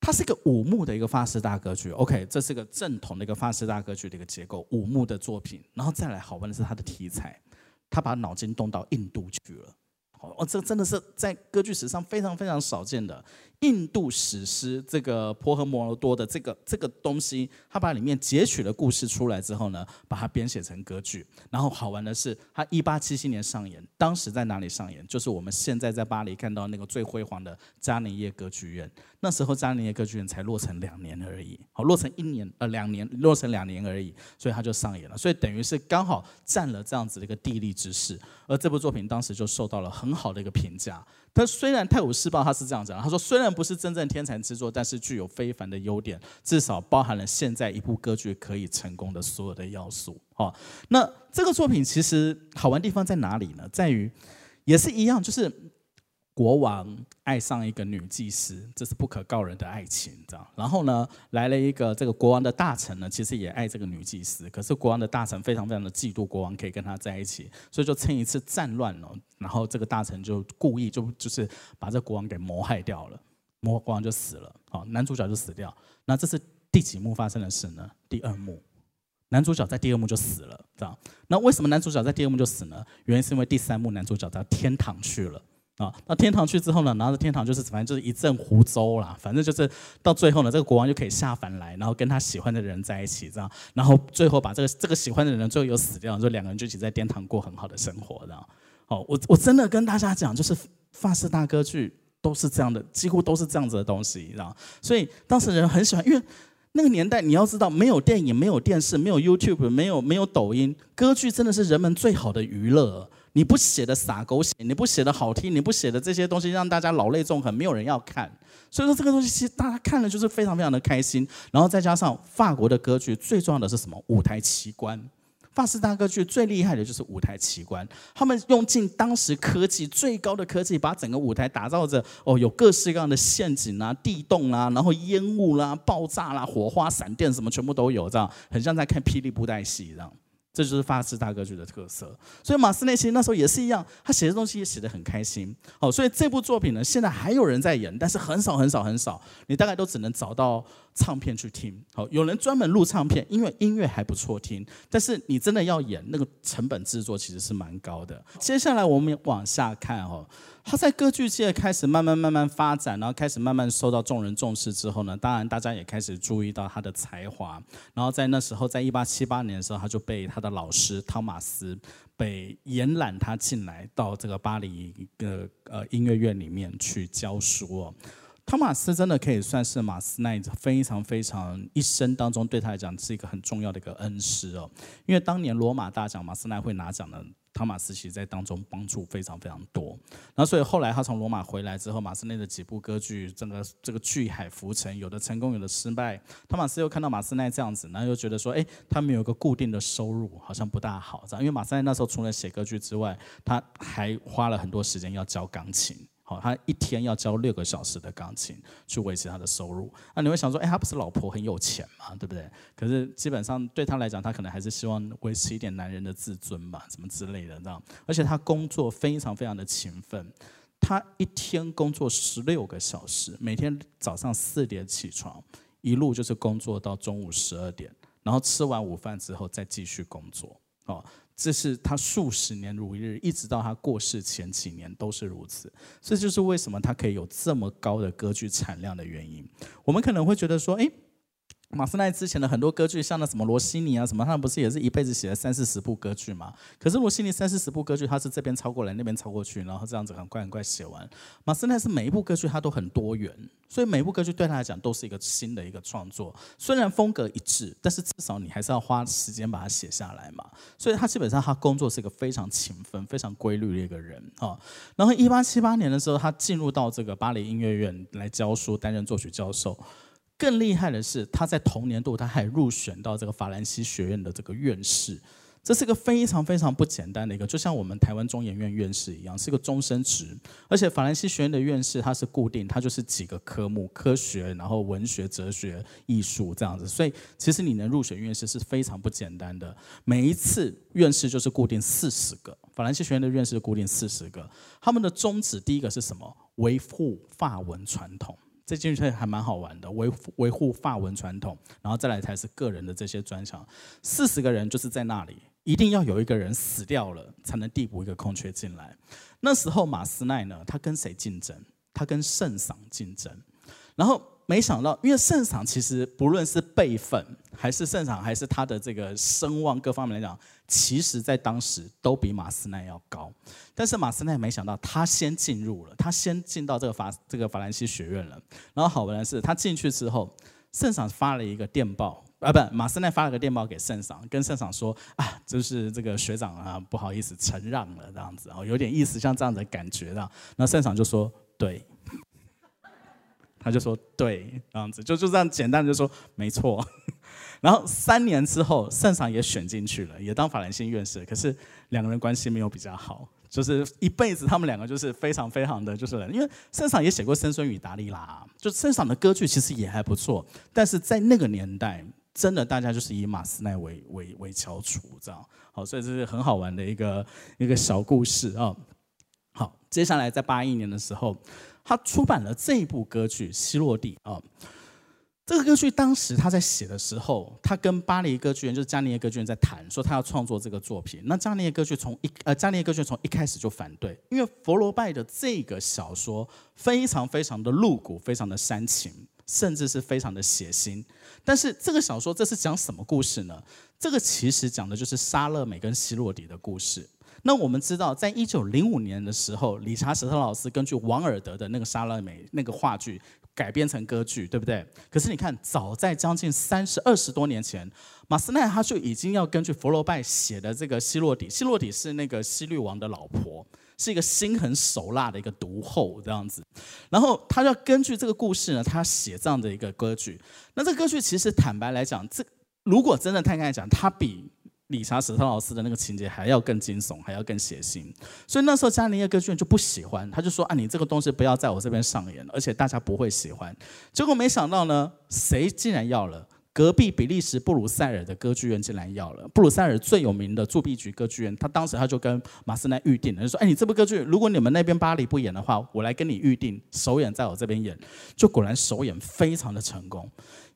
它是一个五幕的一个法式大歌剧。OK，这是个正统的一个法式大歌剧的一个结构，五幕的作品。然后再来好玩的是它的题材，他把脑筋动到印度去了。哦，这真的是在歌剧史上非常非常少见的。印度史诗这个婆诃摩罗多的这个这个东西，他把里面截取了故事出来之后呢，把它编写成歌剧。然后好玩的是，他一八七七年上演，当时在哪里上演？就是我们现在在巴黎看到那个最辉煌的加尼耶歌剧院。那时候加尼耶歌剧院才落成两年而已，好，落成一年呃两年，落成两年而已，所以他就上演了。所以等于是刚好占了这样子的一个地利之势。而这部作品当时就受到了很好的一个评价。他虽然《泰晤士报》他是这样讲，他说虽然不是真正天才之作，但是具有非凡的优点，至少包含了现在一部歌剧可以成功的所有的要素。好，那这个作品其实好玩地方在哪里呢？在于也是一样，就是。国王爱上一个女祭司，这是不可告人的爱情，这样。然后呢，来了一个这个国王的大臣呢，其实也爱这个女祭司。可是国王的大臣非常非常的嫉妒国王可以跟他在一起，所以就趁一次战乱了，然后这个大臣就故意就就是把这国王给谋害掉了，谋国王就死了，好，男主角就死掉。那这是第几幕发生的事呢？第二幕，男主角在第二幕就死了，这样。那为什么男主角在第二幕就死呢？原因是因为第三幕男主角到天堂去了。啊，到天堂去之后呢，然后天堂就是反正就是一阵胡诌啦，反正就是到最后呢，这个国王就可以下凡来，然后跟他喜欢的人在一起，这样，然后最后把这个这个喜欢的人最后又死掉，就两个人就一起在天堂过很好的生活，这样。哦，我我真的跟大家讲，就是法式大歌剧都是这样的，几乎都是这样子的东西，知道？所以当时人很喜欢，因为那个年代你要知道，没有电影，没有电视，没有 YouTube，没有没有抖音，歌剧真的是人们最好的娱乐。你不写的洒狗血，你不写的好听，你不写的这些东西让大家老泪纵横，没有人要看。所以说这个东西其实大家看了就是非常非常的开心。然后再加上法国的歌剧最重要的是什么？舞台奇观。法式大歌剧最厉害的就是舞台奇观，他们用尽当时科技最高的科技，把整个舞台打造着哦，有各式各样的陷阱啊、地洞啊，然后烟雾啦、爆炸啦、火花、闪电什么全部都有，这样很像在看霹雳布袋戏这样。这就是法式大歌剧的特色，所以马斯内其实那时候也是一样，他写的东西也写得很开心。好，所以这部作品呢，现在还有人在演，但是很少很少很少，你大概都只能找到唱片去听。好，有人专门录唱片，因为音乐还不错听，但是你真的要演，那个成本制作其实是蛮高的。接下来我们往下看哦。他在歌剧界开始慢慢慢慢发展，然后开始慢慢受到众人重视之后呢，当然大家也开始注意到他的才华。然后在那时候，在一八七八年的时候，他就被他的老师汤马斯被延揽他进来到这个巴黎一个呃音乐院里面去教书哦。汤马斯真的可以算是马斯奈非常非常一生当中对他来讲是一个很重要的一个恩师哦，因为当年罗马大奖马斯奈会拿奖的，汤马斯其实在当中帮助非常非常多。那所以后来他从罗马回来之后，马斯内的几部歌剧，整个这个巨海浮沉，有的成功，有的失败。汤马斯又看到马斯奈这样子，然后又觉得说，哎，他没有一个固定的收入，好像不大好，这样。因为马斯奈那时候除了写歌剧之外，他还花了很多时间要教钢琴。好，他一天要教六个小时的钢琴去维持他的收入。那你会想说，哎，他不是老婆很有钱嘛，对不对？可是基本上对他来讲，他可能还是希望维持一点男人的自尊吧，什么之类的这样。而且他工作非常非常的勤奋，他一天工作十六个小时，每天早上四点起床，一路就是工作到中午十二点，然后吃完午饭之后再继续工作。哦。这是他数十年如一日，一直到他过世前几年都是如此。这就是为什么他可以有这么高的歌剧产量的原因。我们可能会觉得说，诶。马斯奈之前的很多歌剧，像那什么罗西尼啊什么，他们不是也是一辈子写了三四十部歌剧吗？可是罗西尼三四十部歌剧，他是这边抄过来，那边抄过去，然后这样子很快很快写完。马斯奈是每一部歌剧他都很多元，所以每一部歌剧对他来讲都是一个新的一个创作。虽然风格一致，但是至少你还是要花时间把它写下来嘛。所以他基本上他工作是一个非常勤奋、非常规律的一个人啊。然后一八七八年的时候，他进入到这个巴黎音乐院来教书，担任作曲教授。更厉害的是，他在同年度他还入选到这个法兰西学院的这个院士，这是个非常非常不简单的一个，就像我们台湾中研院院士一样，是个终身职。而且法兰西学院的院士他是固定，他就是几个科目，科学，然后文学、哲学、艺术这样子。所以其实你能入选院士是非常不简单的。每一次院士就是固定四十个，法兰西学院的院士固定四十个，他们的宗旨第一个是什么？维护法文传统。这进去还蛮好玩的，维维护法文传统，然后再来才是个人的这些专长。四十个人就是在那里，一定要有一个人死掉了，才能递补一个空缺进来。那时候马斯奈呢，他跟谁竞争？他跟圣桑竞争，然后。没想到，因为圣桑其实不论是辈分，还是圣桑，还是他的这个声望各方面来讲，其实在当时都比马斯奈要高。但是马斯奈没想到，他先进入了，他先进到这个法这个法兰西学院了。然后好玩的是，他进去之后，圣桑发了一个电报，啊，不，马斯奈发了个电报给圣桑，跟圣桑说啊，就是这个学长啊，不好意思，承让了这样子，哦，有点意思，像这样的感觉的。那圣桑就说对。他就说对，这样子就就这样简单就说没错。然后三年之后，圣桑也选进去了，也当法兰西院士。可是两个人关系没有比较好，就是一辈子他们两个就是非常非常的就是，因为圣桑也写过《参孙与达利拉》，就圣桑的歌剧其实也还不错。但是在那个年代，真的大家就是以马斯奈为为为翘楚，这样好，所以这是很好玩的一个一个小故事啊。好，接下来在八一年的时候。他出版了这一部歌剧《希洛蒂》啊，这个歌剧当时他在写的时候，他跟巴黎歌剧院，就是加尼耶歌剧院在谈，说他要创作这个作品。那加尼耶歌剧从一呃，加尼耶歌剧从一开始就反对，因为佛罗拜的这个小说非常非常的露骨，非常的煽情，甚至是非常的血腥。但是这个小说这是讲什么故事呢？这个其实讲的就是莎乐美跟希洛底的故事。那我们知道，在一九零五年的时候，理查·史特劳斯根据王尔德的那个《莎乐美》那个话剧改编成歌剧，对不对？可是你看，早在将近三十二十多年前，马斯奈他就已经要根据佛罗拜写的这个希洛底，希洛底是那个希律王的老婆，是一个心狠手辣的一个毒后这样子。然后他要根据这个故事呢，他写这样的一个歌剧。那这歌剧其实坦白来讲，这如果真的摊开讲，它比理查史特劳斯的那个情节还要更惊悚，还要更血腥，所以那时候加尼耶歌剧院就不喜欢，他就说啊，你这个东西不要在我这边上演，而且大家不会喜欢。结果没想到呢，谁竟然要了？隔壁比利时布鲁塞尔的歌剧院竟然要了。布鲁塞尔最有名的铸币局歌剧院，他当时他就跟马斯奈预定了，就说哎，你这部歌剧如果你们那边巴黎不演的话，我来跟你预定首演在我这边演，就果然首演非常的成功。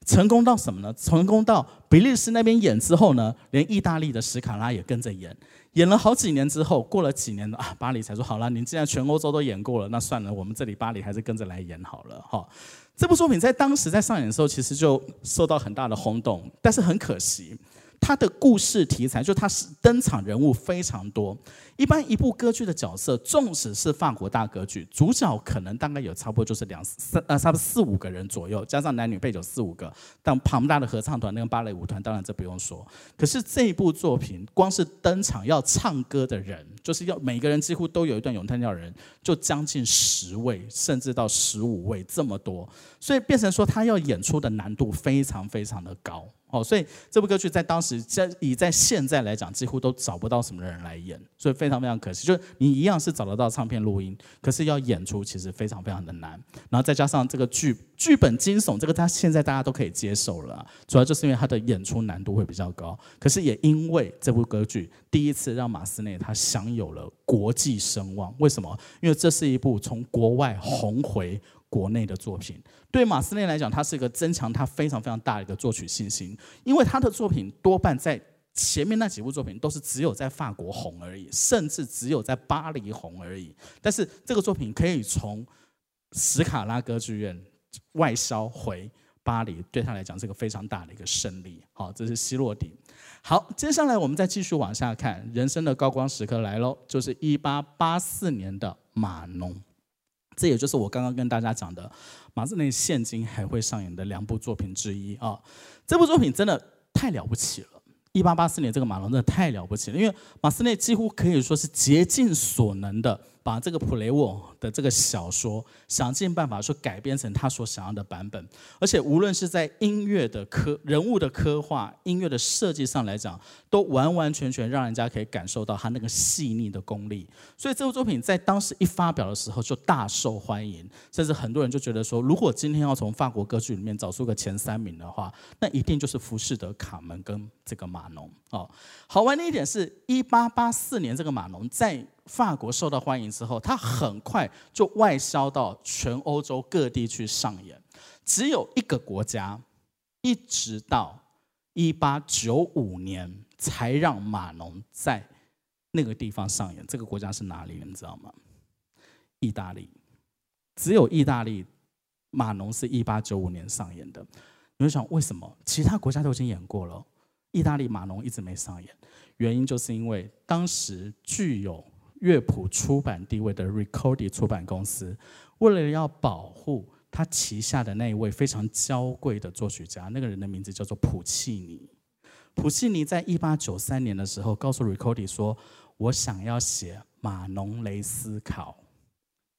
成功到什么呢？成功到比利时那边演之后呢，连意大利的史卡拉也跟着演。演了好几年之后，过了几年啊，巴黎才说好了，您既然全欧洲都演过了，那算了，我们这里巴黎还是跟着来演好了。哈，这部作品在当时在上演的时候，其实就受到很大的轰动。但是很可惜，他的故事题材就他是登场人物非常多。一般一部歌剧的角色，纵使是法国大歌剧，主角可能大概有差不多就是两三呃差不多四五个人左右，加上男女配角四五个。但庞大的合唱团那个芭蕾舞团，当然这不用说。可是这一部作品，光是登场要唱歌的人，就是要每个人几乎都有一段咏叹调的人，就将近十位，甚至到十五位这么多，所以变成说他要演出的难度非常非常的高。哦，所以这部歌剧在当时，在以在现在来讲，几乎都找不到什么人来演，所以非常非常可惜。就是你一样是找得到唱片录音，可是要演出其实非常非常的难。然后再加上这个剧剧本惊悚，这个他现在大家都可以接受了，主要就是因为他的演出难度会比较高。可是也因为这部歌剧第一次让马斯内他享有了国际声望，为什么？因为这是一部从国外红回。国内的作品，对马斯内来讲，他是一个增强他非常非常大的一个作曲信心，因为他的作品多半在前面那几部作品都是只有在法国红而已，甚至只有在巴黎红而已。但是这个作品可以从史卡拉歌剧院外销回巴黎，对他来讲是个非常大的一个胜利。好，这是希洛底。好，接下来我们再继续往下看，人生的高光时刻来喽，就是一八八四年的马农。这也就是我刚刚跟大家讲的，马斯内现今还会上演的两部作品之一啊！这部作品真的太了不起了。一八八四年这个马龙真的太了不起了，因为马斯内几乎可以说是竭尽所能的。把这个普雷沃的这个小说想尽办法说改编成他所想要的版本，而且无论是在音乐的刻、人物的刻画、音乐的设计上来讲，都完完全全让人家可以感受到他那个细腻的功力。所以这部作品在当时一发表的时候就大受欢迎，甚至很多人就觉得说，如果今天要从法国歌剧里面找出个前三名的话，那一定就是《浮士德》、《卡门》跟这个马农。哦，好玩的一点是，一八八四年这个马农在。法国受到欢迎之后，他很快就外销到全欧洲各地去上演。只有一个国家，一直到一八九五年才让马农在那个地方上演。这个国家是哪里？你知道吗？意大利。只有意大利，马农是一八九五年上演的。你会想，为什么其他国家都已经演过了，意大利马农一直没上演？原因就是因为当时具有乐谱出版地位的 Ricordi 出版公司，为了要保护他旗下的那一位非常娇贵的作曲家，那个人的名字叫做普契尼。普契尼在一八九三年的时候，告诉 Ricordi 说：“我想要写马农雷思考。”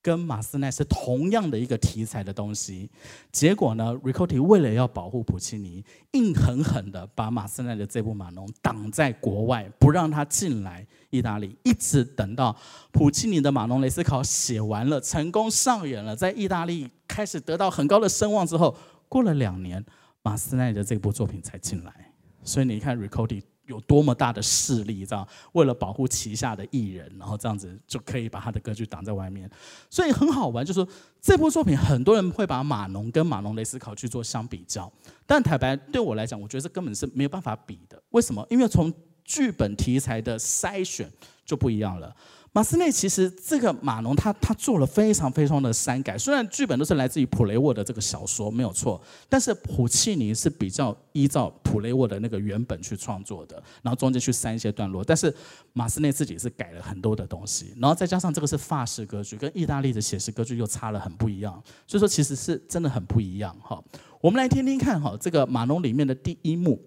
跟马斯奈是同样的一个题材的东西，结果呢，Ricordi 为了要保护普契尼，硬狠狠的把马斯奈的这部马农挡在国外，不让他进来意大利，一直等到普契尼的马农雷斯考写完了，成功上演了，在意大利开始得到很高的声望之后，过了两年，马斯奈的这部作品才进来。所以你看，Ricordi。有多么大的势力，这样为了保护旗下的艺人，然后这样子就可以把他的歌剧挡在外面，所以很好玩。就是说这部作品，很多人会把马农跟马农雷斯考去做相比较，但坦白对我来讲，我觉得这根本是没有办法比的。为什么？因为从剧本题材的筛选就不一样了。马斯内其实这个马农他他做了非常非常的删改，虽然剧本都是来自于普雷沃的这个小说没有错，但是普契尼是比较依照普雷沃的那个原本去创作的，然后中间去删一些段落，但是马斯内自己是改了很多的东西，然后再加上这个是法式歌剧，跟意大利的写实歌剧又差了很不一样，所以说其实是真的很不一样哈。我们来听听看哈，这个马农里面的第一幕。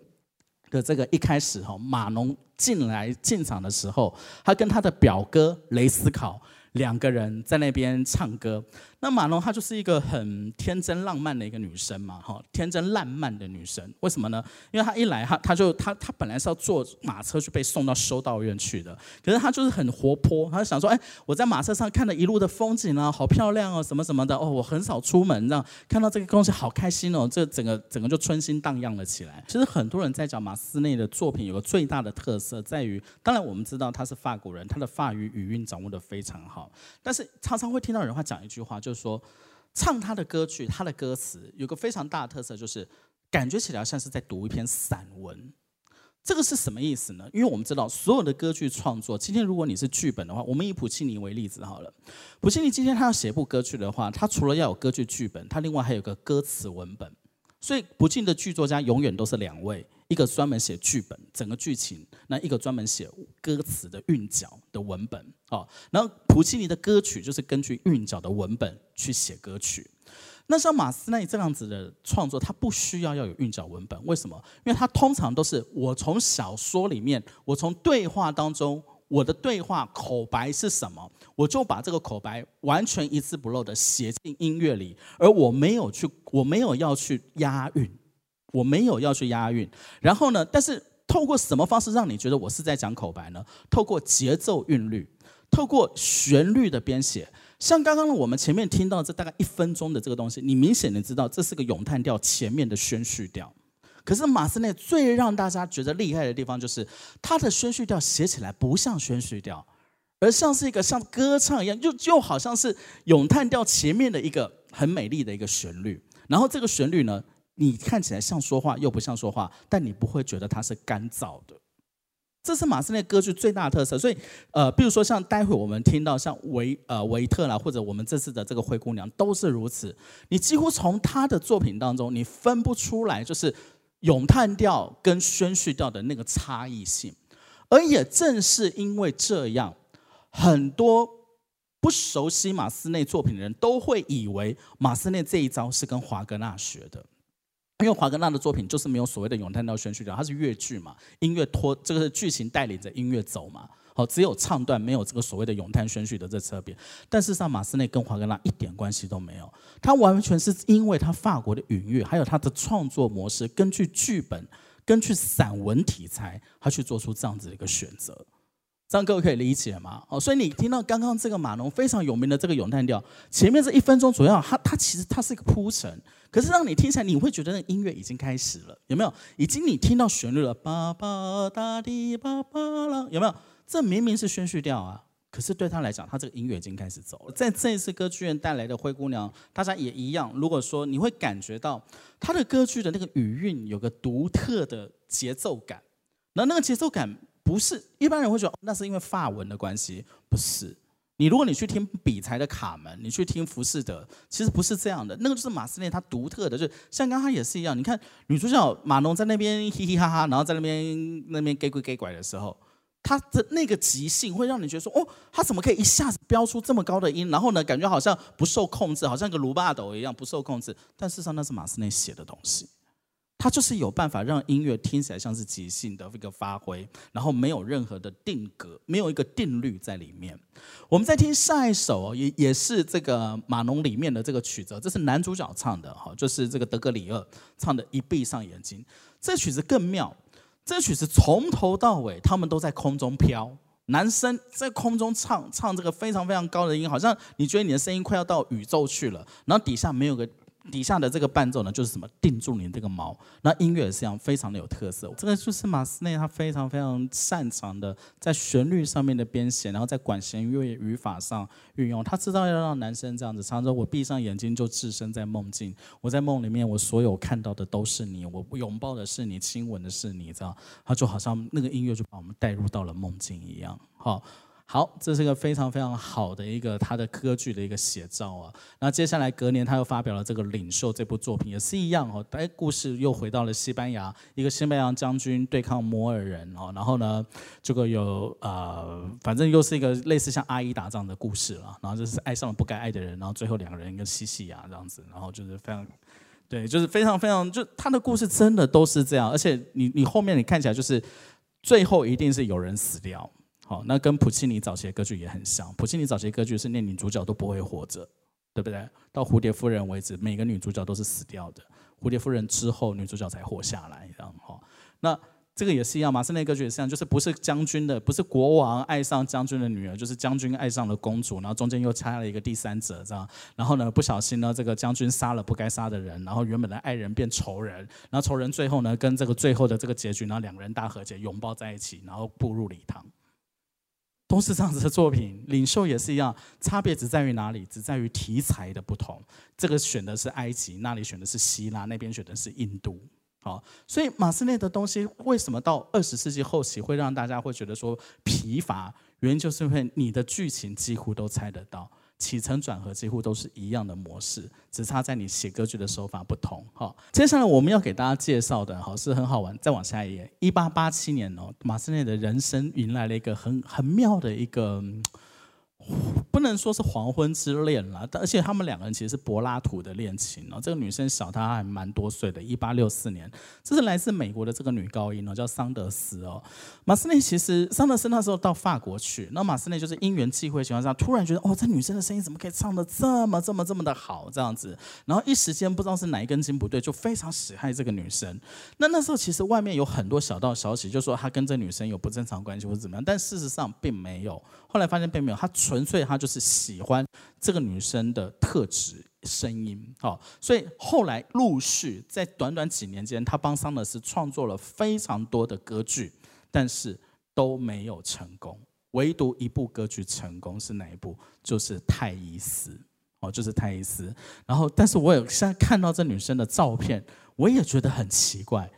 的这个一开始哈，马农进来进场的时候，他跟他的表哥雷思考两个人在那边唱歌。那马龙她就是一个很天真浪漫的一个女生嘛，哈，天真烂漫的女生。为什么呢？因为她一来，她她就她她本来是要坐马车去被送到修道院去的，可是她就是很活泼，她就想说，哎，我在马车上看了一路的风景啊，好漂亮哦，什么什么的哦，我很少出门，这样看到这个东西好开心哦，这整个整个就春心荡漾了起来。其实很多人在讲马斯内的作品有个最大的特色在于，当然我们知道他是法国人，他的法语语韵掌握的非常好，但是常常会听到人话讲一句话，就。就是说，唱他的歌曲，他的歌词有个非常大的特色，就是感觉起来像是在读一篇散文。这个是什么意思呢？因为我们知道，所有的歌剧创作，今天如果你是剧本的话，我们以普契尼为例子好了。普契尼今天他要写一部歌剧的话，他除了要有歌剧剧本，他另外还有个歌词文本。所以普契尼的剧作家永远都是两位，一个专门写剧本整个剧情，那一个专门写歌词的韵脚的文本。哦，然后普契尼的歌曲就是根据韵脚的文本去写歌曲。那像马斯内这样子的创作，他不需要要有韵脚文本，为什么？因为他通常都是我从小说里面，我从对话当中。我的对话口白是什么？我就把这个口白完全一字不漏的写进音乐里，而我没有去，我没有要去押韵，我没有要去押韵。然后呢，但是透过什么方式让你觉得我是在讲口白呢？透过节奏韵律，透过旋律的编写。像刚刚我们前面听到这大概一分钟的这个东西，你明显的知道这是个咏叹调前面的宣叙调。可是马斯内最让大家觉得厉害的地方，就是他的宣叙调写起来不像宣叙调，而像是一个像歌唱一样，就就好像是咏叹调前面的一个很美丽的一个旋律。然后这个旋律呢，你看起来像说话又不像说话，但你不会觉得它是干燥的。这是马斯内歌剧最大的特色。所以，呃，比如说像待会我们听到像维呃维特啦，或者我们这次的这个灰姑娘都是如此。你几乎从他的作品当中，你分不出来就是。咏叹调跟宣叙调的那个差异性，而也正是因为这样，很多不熟悉马斯内作品的人都会以为马斯内这一招是跟华格纳学的，因为华格纳的作品就是没有所谓的咏叹调、宣叙调，它是乐剧嘛，音乐拖这个是剧情带领着音乐走嘛。好，只有唱段，没有这个所谓的咏叹宣叙的这侧边。但事实上，马斯内跟华格纳一点关系都没有。他完全是因为他法国的音乐，还有他的创作模式，根据剧本、根据散文题材，他去做出这样子的一个选择。这样各位可以理解吗？哦，所以你听到刚刚这个马农非常有名的这个咏叹调，前面这一分钟左右，它它其实它是一个铺陈，可是让你听起来，你会觉得那音乐已经开始了，有没有？已经你听到旋律了，巴巴哒滴巴巴啦，有没有？这明明是宣叙调啊，可是对他来讲，他这个音乐已经开始走了。在这一次歌剧院带来的《灰姑娘》，大家也一样。如果说你会感觉到他的歌剧的那个语韵有个独特的节奏感，那那个节奏感不是一般人会觉得那是因为法文的关系，不是。你如果你去听比才的《卡门》，你去听《浮士德》，其实不是这样的。那个就是马斯内他独特的，就像刚刚也是一样。你看女主角马农在那边嘻嘻哈哈，然后在那边那边给鬼给拐的时候。他的那个即兴会让你觉得说，哦，他怎么可以一下子飙出这么高的音？然后呢，感觉好像不受控制，好像个卢巴斗一样不受控制。但事实上那是马斯内写的东西，他就是有办法让音乐听起来像是即兴的一个发挥，然后没有任何的定格，没有一个定律在里面。我们在听下一首，也也是这个马农里面的这个曲子，这是男主角唱的哈，就是这个德格里厄唱的《一闭上眼睛》。这曲子更妙。这曲子从头到尾，他们都在空中飘。男生在空中唱唱这个非常非常高的音，好像你觉得你的声音快要到宇宙去了，然后底下没有个。底下的这个伴奏呢，就是什么定住你这个毛。那音乐也是一样，非常的有特色。这个就是马斯内他非常非常擅长的，在旋律上面的编写，然后在管弦乐语法上运用。他知道要让男生这样子唱，说我闭上眼睛就置身在梦境，我在梦里面，我所有看到的都是你，我拥抱的是你，亲吻的是你，这样他就好像那个音乐就把我们带入到了梦境一样。好。好，这是个非常非常好的一个他的歌剧的一个写照啊。那接下来隔年他又发表了这个《领袖》这部作品，也是一样哦。哎，故事又回到了西班牙，一个西班牙将军对抗摩尔人哦。然后呢，这个有呃，反正又是一个类似像阿姨打仗的故事了。然后就是爱上了不该爱的人，然后最后两个人一个西西呀这样子，然后就是非常，对，就是非常非常，就他的故事真的都是这样。而且你你后面你看起来就是最后一定是有人死掉。好，那跟普契尼早期的歌剧也很像。普契尼早期的歌剧是那女主角都不会活着，对不对？到蝴蝶夫人为止，每个女主角都是死掉的。蝴蝶夫人之后，女主角才活下来，这样哈。那这个也是一样，马斯内歌剧也是一样，就是不是将军的，不是国王爱上将军的女儿，就是将军爱上了公主，然后中间又插了一个第三者，这样。然后呢，不小心呢，这个将军杀了不该杀的人，然后原本的爱人变仇人，然后仇人最后呢，跟这个最后的这个结局，然后两个人大和解，拥抱在一起，然后步入礼堂。都是这样子的作品，领袖也是一样，差别只在于哪里？只在于题材的不同。这个选的是埃及，那里选的是希腊，那边选的是印度。好，所以马斯内的东西为什么到二十世纪后期会让大家会觉得说疲乏？原因就是因为你的剧情几乎都猜得到。起承转合几乎都是一样的模式，只差在你写歌剧的手法不同。好，接下来我们要给大家介绍的，好是很好玩。再往下一页，一八八七年哦，马斯内的人生迎来了一个很很妙的一个。不能说是黄昏之恋了，而且他们两个人其实是柏拉图的恋情哦。这个女生小他还蛮多岁的，一八六四年，这是来自美国的这个女高音哦，叫桑德斯哦。马斯内其实桑德斯那时候到法国去，那马斯内就是因缘际会情况下，突然觉得哦，这女生的声音怎么可以唱得这么这么这么的好这样子，然后一时间不知道是哪一根筋不对，就非常喜爱这个女生。那那时候其实外面有很多小道消息，就说他跟这女生有不正常关系或者怎么样，但事实上并没有。后来发现并没有，他纯粹他就是喜欢这个女生的特质声音，好，所以后来陆续在短短几年间，他帮桑德斯创作了非常多的歌剧，但是都没有成功，唯独一部歌剧成功是哪一部？就是《泰伊斯》，哦，就是《泰伊斯》。然后，但是我有现在看到这女生的照片，我也觉得很奇怪。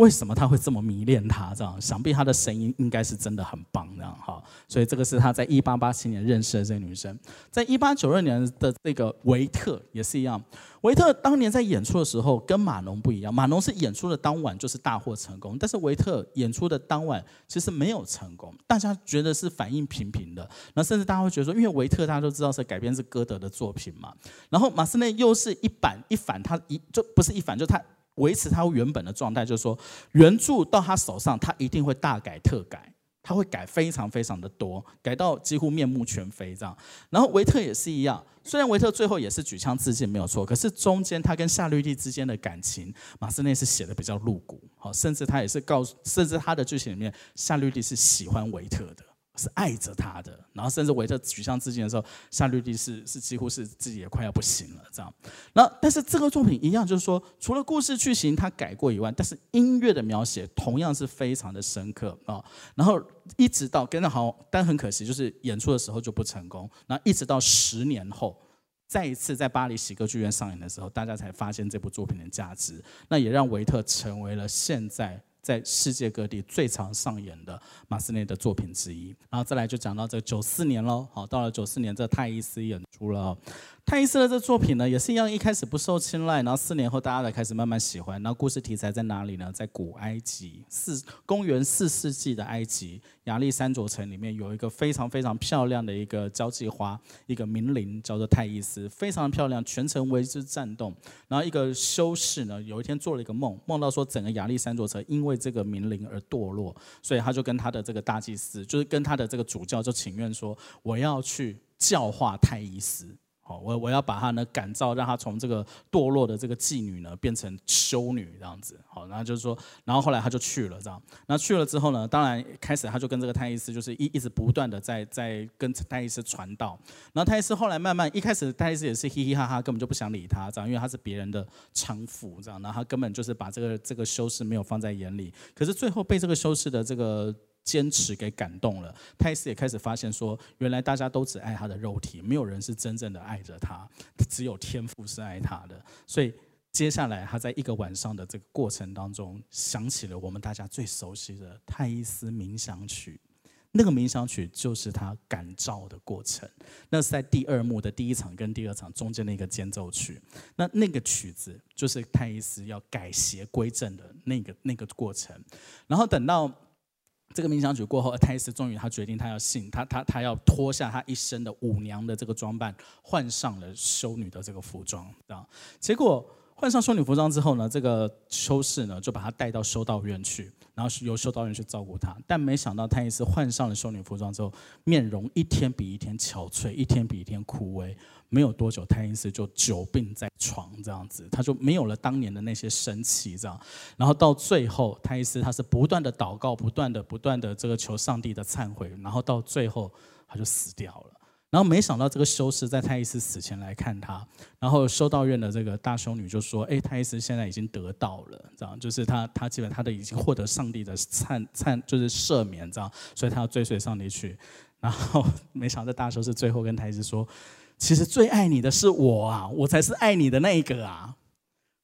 为什么他会这么迷恋她？这样，想必他的声音应该是真的很棒，这样哈。所以这个是他在一八八七年认识的这个女生。在一八九二年的这个维特也是一样。维特当年在演出的时候跟马农不一样，马农是演出的当晚就是大获成功，但是维特演出的当晚其实没有成功，大家觉得是反应平平的。那甚至大家会觉得说，因为维特大家都知道是改编自歌德的作品嘛，然后马斯内又是一反一反，他一就不是一反，就他。维持他原本的状态，就是说原著到他手上，他一定会大改特改，他会改非常非常的多，改到几乎面目全非这样。然后维特也是一样，虽然维特最后也是举枪自尽没有错，可是中间他跟夏绿蒂之间的感情，马斯内是写的比较露骨，好，甚至他也是告诉，甚至他的剧情里面，夏绿蒂是喜欢维特的。是爱着他的，然后甚至维特举枪自尽的时候，夏绿蒂是是几乎是自己也快要不行了，这样。然后，但是这个作品一样，就是说，除了故事剧情他改过以外，但是音乐的描写同样是非常的深刻啊。然后一直到跟着好，但很可惜，就是演出的时候就不成功。然后一直到十年后，再一次在巴黎喜歌剧院上演的时候，大家才发现这部作品的价值。那也让维特成为了现在。在世界各地最常上演的马斯内的作品之一，然后再来就讲到这九四年喽，好，到了九四年这泰伊斯演出了。泰伊斯的这作品呢，也是一样，一开始不受青睐，然后四年后大家才开始慢慢喜欢。然后故事题材在哪里呢？在古埃及，四公元四世纪的埃及亚历山卓城里面有一个非常非常漂亮的一个交际花，一个名伶叫做泰伊斯，非常漂亮，全城为之战动。然后一个修士呢，有一天做了一个梦，梦到说整个亚历山卓城因为这个名伶而堕落，所以他就跟他的这个大祭司，就是跟他的这个主教就请愿说，我要去教化泰伊斯。我我要把她呢改造，让她从这个堕落的这个妓女呢变成修女这样子。好，然后就是说，然后后来她就去了这样。那去了之后呢，当然开始她就跟这个太医师就是一一直不断的在在跟太医师传道。然后泰伊斯后来慢慢一开始太医师也是嘻嘻哈哈，根本就不想理他这样，因为他是别人的娼妇这样。然后他根本就是把这个这个修士没有放在眼里。可是最后被这个修士的这个。坚持给感动了，泰斯也开始发现说，原来大家都只爱他的肉体，没有人是真正的爱着他，只有天父是爱他的。所以接下来他在一个晚上的这个过程当中，想起了我们大家最熟悉的《泰伊斯冥想曲》，那个冥想曲就是他感召的过程。那是在第二幕的第一场跟第二场中间的一个间奏曲，那那个曲子就是泰伊斯要改邪归正的那个那个过程。然后等到。这个冥想曲过后，泰斯终于他决定他要信他他他要脱下他一身的舞娘的这个装扮，换上了修女的这个服装啊。结果换上修女服装之后呢，这个修士呢就把他带到修道院去，然后是由修道院去照顾他。但没想到泰斯换上了修女服装之后，面容一天比一天憔悴，一天比一天枯萎。没有多久，泰因斯就久病在床，这样子，他就没有了当年的那些生气，这样。然后到最后，泰因斯他是不断的祷告，不断的、不断的这个求上帝的忏悔，然后到最后他就死掉了。然后没想到这个修士在泰因斯死前来看他，然后修道院的这个大修女就说：“哎，泰因斯现在已经得道了，这样就是他他基本他的已经获得上帝的灿灿就是赦免，这样，所以他要追随上帝去。然后没想到大修士最后跟泰因斯说。”其实最爱你的是我啊，我才是爱你的那一个啊。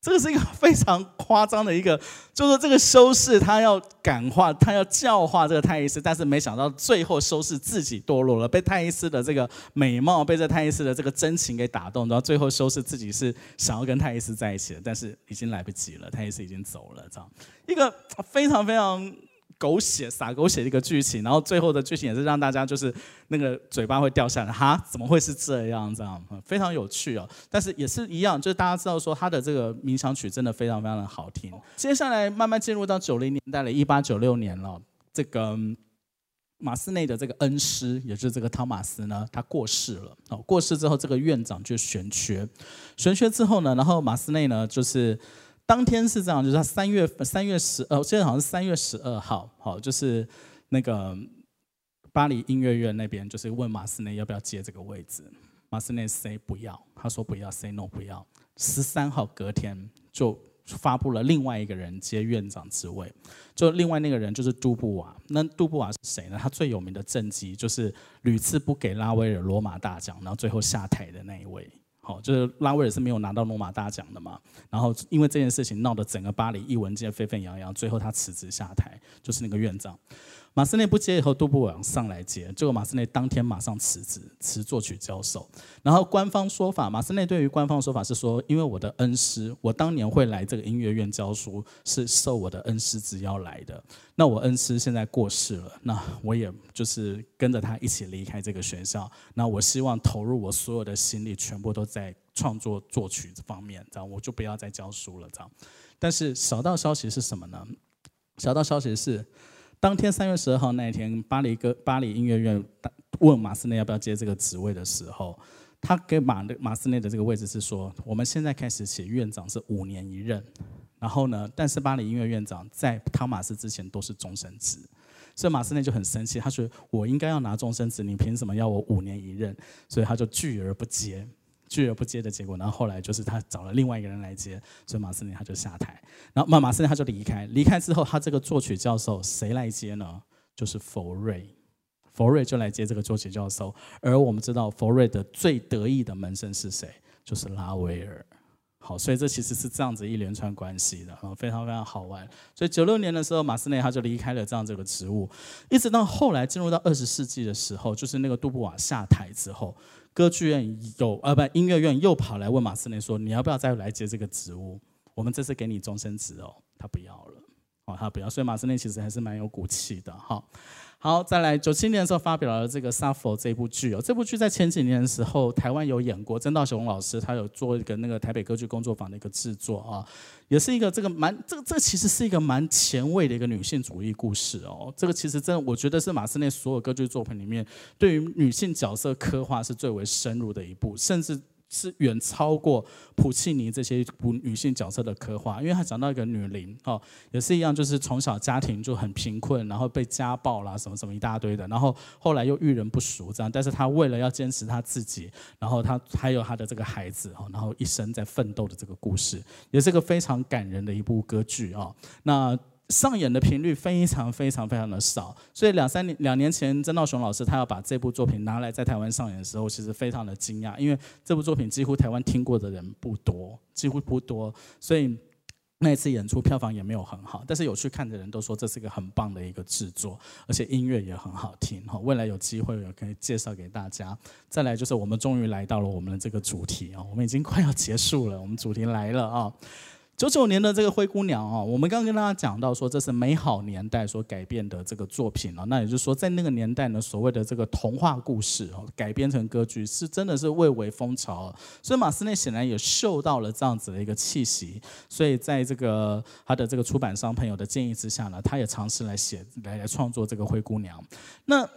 这个是一个非常夸张的一个，就是这个修士他要感化，他要教化这个太医师，但是没想到最后修士自己堕落了，被太医师的这个美貌，被这太医师的这个真情给打动，然后最后修士自己是想要跟太医师在一起的，但是已经来不及了，太医师已经走了，这样一个非常非常。狗血撒狗血的一个剧情，然后最后的剧情也是让大家就是那个嘴巴会掉下来，哈，怎么会是这样？这样非常有趣哦。但是也是一样，就是大家知道说他的这个冥想曲真的非常非常的好听。接下来慢慢进入到九零年代了，一八九六年了，这个马斯内的这个恩师，也就是这个汤马斯呢，他过世了。哦，过世之后，这个院长就玄缺，玄缺之后呢，然后马斯内呢就是。当天是这样，就是他三月三月十呃，我记得好像是三月十二号，好，就是那个巴黎音乐院那边，就是问马斯内要不要接这个位置，马斯内 say 不要，他说不要，say no 不要。十三号隔天就发布了另外一个人接院长职位，就另外那个人就是杜布瓦。那杜布瓦是谁呢？他最有名的政绩就是屡次不给拉威尔罗马大奖，然后最后下台的那一位。好，就是拉威尔是没有拿到罗马大奖的嘛，然后因为这件事情闹得整个巴黎一文界沸沸扬扬，最后他辞职下台，就是那个院长。马斯内不接以后，杜布瓦上来接，结果马斯内当天马上辞职，辞作曲教授。然后官方说法，马斯内对于官方说法是说，因为我的恩师，我当年会来这个音乐院教书，是受我的恩师之邀来的。那我恩师现在过世了，那我也就是跟着他一起离开这个学校。那我希望投入我所有的心力，全部都在创作作曲这方面，这样我就不要再教书了，这样。但是小道消息是什么呢？小道消息是。当天三月十二号那一天，巴黎歌巴黎音乐院问马斯内要不要接这个职位的时候，他给马的马斯内的这个位置是说，我们现在开始起，院长是五年一任，然后呢，但是巴黎音乐院长在汤马斯之前都是终身职，所以马斯内就很生气，他说我应该要拿终身职，你凭什么要我五年一任？所以他就拒而不接。拒而不接的结果，然后后来就是他找了另外一个人来接，所以马斯内他就下台，然后马马斯内他就离开，离开之后，他这个作曲教授谁来接呢？就是佛瑞，佛瑞就来接这个作曲教授。而我们知道佛瑞的最得意的门生是谁？就是拉威尔。好，所以这其实是这样子一连串关系的，非常非常好玩。所以九六年的时候，马斯内他就离开了这样这个职务，一直到后来进入到二十世纪的时候，就是那个杜布瓦下台之后。歌剧院有呃不，音乐院又跑来问马斯内说：“你要不要再来接这个职务？我们这次给你终身职哦。”他不要了，哦，他不要。所以马斯内其实还是蛮有骨气的，哈。好，再来九七年的时候发表了这个《萨佛》这部剧哦，这部剧在前几年的时候台湾有演过，曾道雄老师他有做一个那个台北歌剧工作坊的一个制作啊，也是一个这个蛮这个这个其实是一个蛮前卫的一个女性主义故事哦，这个其实真的我觉得是马斯内所有歌剧作品里面对于女性角色刻画是最为深入的一部，甚至。是远超过普契尼这些女性角色的刻画，因为他讲到一个女伶，哦，也是一样，就是从小家庭就很贫困，然后被家暴啦，什么什么一大堆的，然后后来又遇人不淑这样，但是她为了要坚持她自己，然后她还有她的这个孩子，哦，然后一生在奋斗的这个故事，也是个非常感人的一部歌剧啊，那。上演的频率非常非常非常的少，所以两三年两年前，曾道雄老师他要把这部作品拿来在台湾上演的时候，其实非常的惊讶，因为这部作品几乎台湾听过的人不多，几乎不多，所以那一次演出票房也没有很好。但是有去看的人都说这是一个很棒的一个制作，而且音乐也很好听。哈，未来有机会也可以介绍给大家。再来就是我们终于来到了我们的这个主题啊，我们已经快要结束了，我们主题来了啊。九九年的这个灰姑娘啊，我们刚刚跟大家讲到说，这是美好年代所改编的这个作品了。那也就是说，在那个年代呢，所谓的这个童话故事哦，改编成歌剧是真的是蔚为风潮。所以马斯内显然也嗅到了这样子的一个气息，所以在这个他的这个出版商朋友的建议之下呢，他也尝试来写来来创作这个灰姑娘。那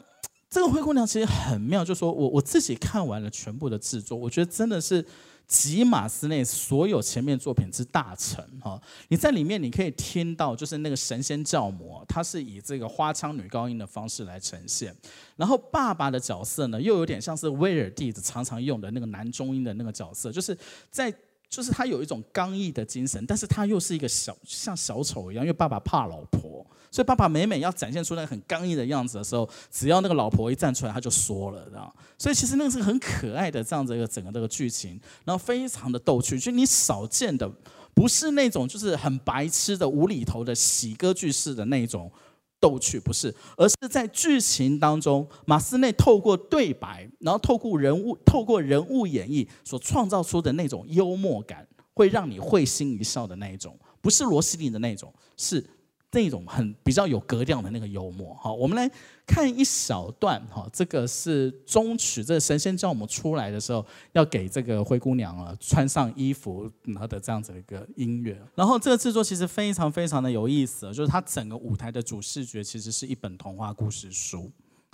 这个灰姑娘其实很妙，就是说我我自己看完了全部的制作，我觉得真的是。吉马斯内所有前面作品之大成哈，你在里面你可以听到，就是那个神仙教母，她是以这个花腔女高音的方式来呈现，然后爸爸的角色呢，又有点像是威尔第常常用的那个男中音的那个角色，就是在就是他有一种刚毅的精神，但是他又是一个小像小丑一样，因为爸爸怕老婆。所以爸爸每每要展现出那很刚毅的样子的时候，只要那个老婆一站出来，他就说了，知道？所以其实那个是很可爱的这样子一个整个这个剧情，然后非常的逗趣，就你少见的不是那种就是很白痴的无厘头的喜歌剧式的那种逗趣，不是，而是在剧情当中，马斯内透过对白，然后透过人物，透过人物演绎所创造出的那种幽默感，会让你会心一笑的那一种，不是罗西尼的那种，是。那种很比较有格调的那个幽默，好，我们来看一小段，哈，这个是终曲，这神仙教母出来的时候，要给这个灰姑娘啊穿上衣服，然后的这样子的一个音乐。然后这个制作其实非常非常的有意思，就是它整个舞台的主视觉其实是一本童话故事书。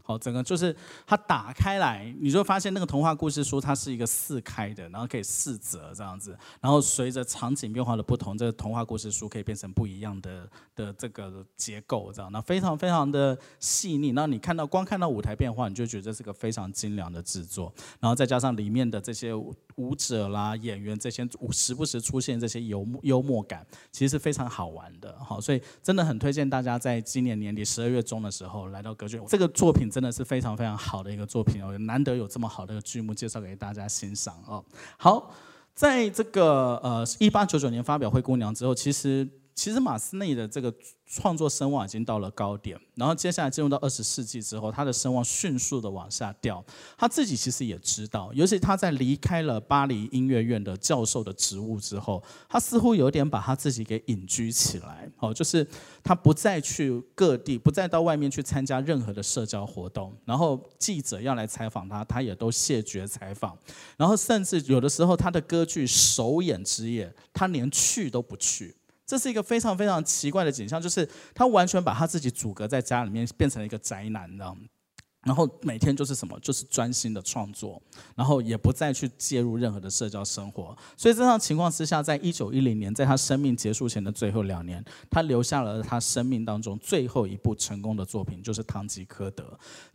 好，整个就是它打开来，你就发现那个童话故事书它是一个四开的，然后可以四折这样子，然后随着场景变化的不同，这个童话故事书可以变成不一样的的这个结构，这样，那非常非常的细腻。那你看到光看到舞台变化，你就觉得是个非常精良的制作，然后再加上里面的这些舞者啦、演员这些时不时出现这些幽默幽默感，其实是非常好玩的。好，所以真的很推荐大家在今年年底十二月中的时候来到歌剧这个作品。真的是非常非常好的一个作品哦，难得有这么好的剧目介绍给大家欣赏哦。好，在这个呃一八九九年发表《灰姑娘》之后，其实。其实马斯内的这个创作声望已经到了高点，然后接下来进入到二十世纪之后，他的声望迅速的往下掉。他自己其实也知道，尤其他在离开了巴黎音乐院的教授的职务之后，他似乎有点把他自己给隐居起来。哦，就是他不再去各地，不再到外面去参加任何的社交活动，然后记者要来采访他，他也都谢绝采访。然后甚至有的时候，他的歌剧首演之夜，他连去都不去。这是一个非常非常奇怪的景象，就是他完全把他自己阻隔在家里面，变成了一个宅男，你知道吗？然后每天就是什么，就是专心的创作，然后也不再去介入任何的社交生活。所以这样情况之下，在一九一零年，在他生命结束前的最后两年，他留下了他生命当中最后一部成功的作品，就是《堂吉诃德》。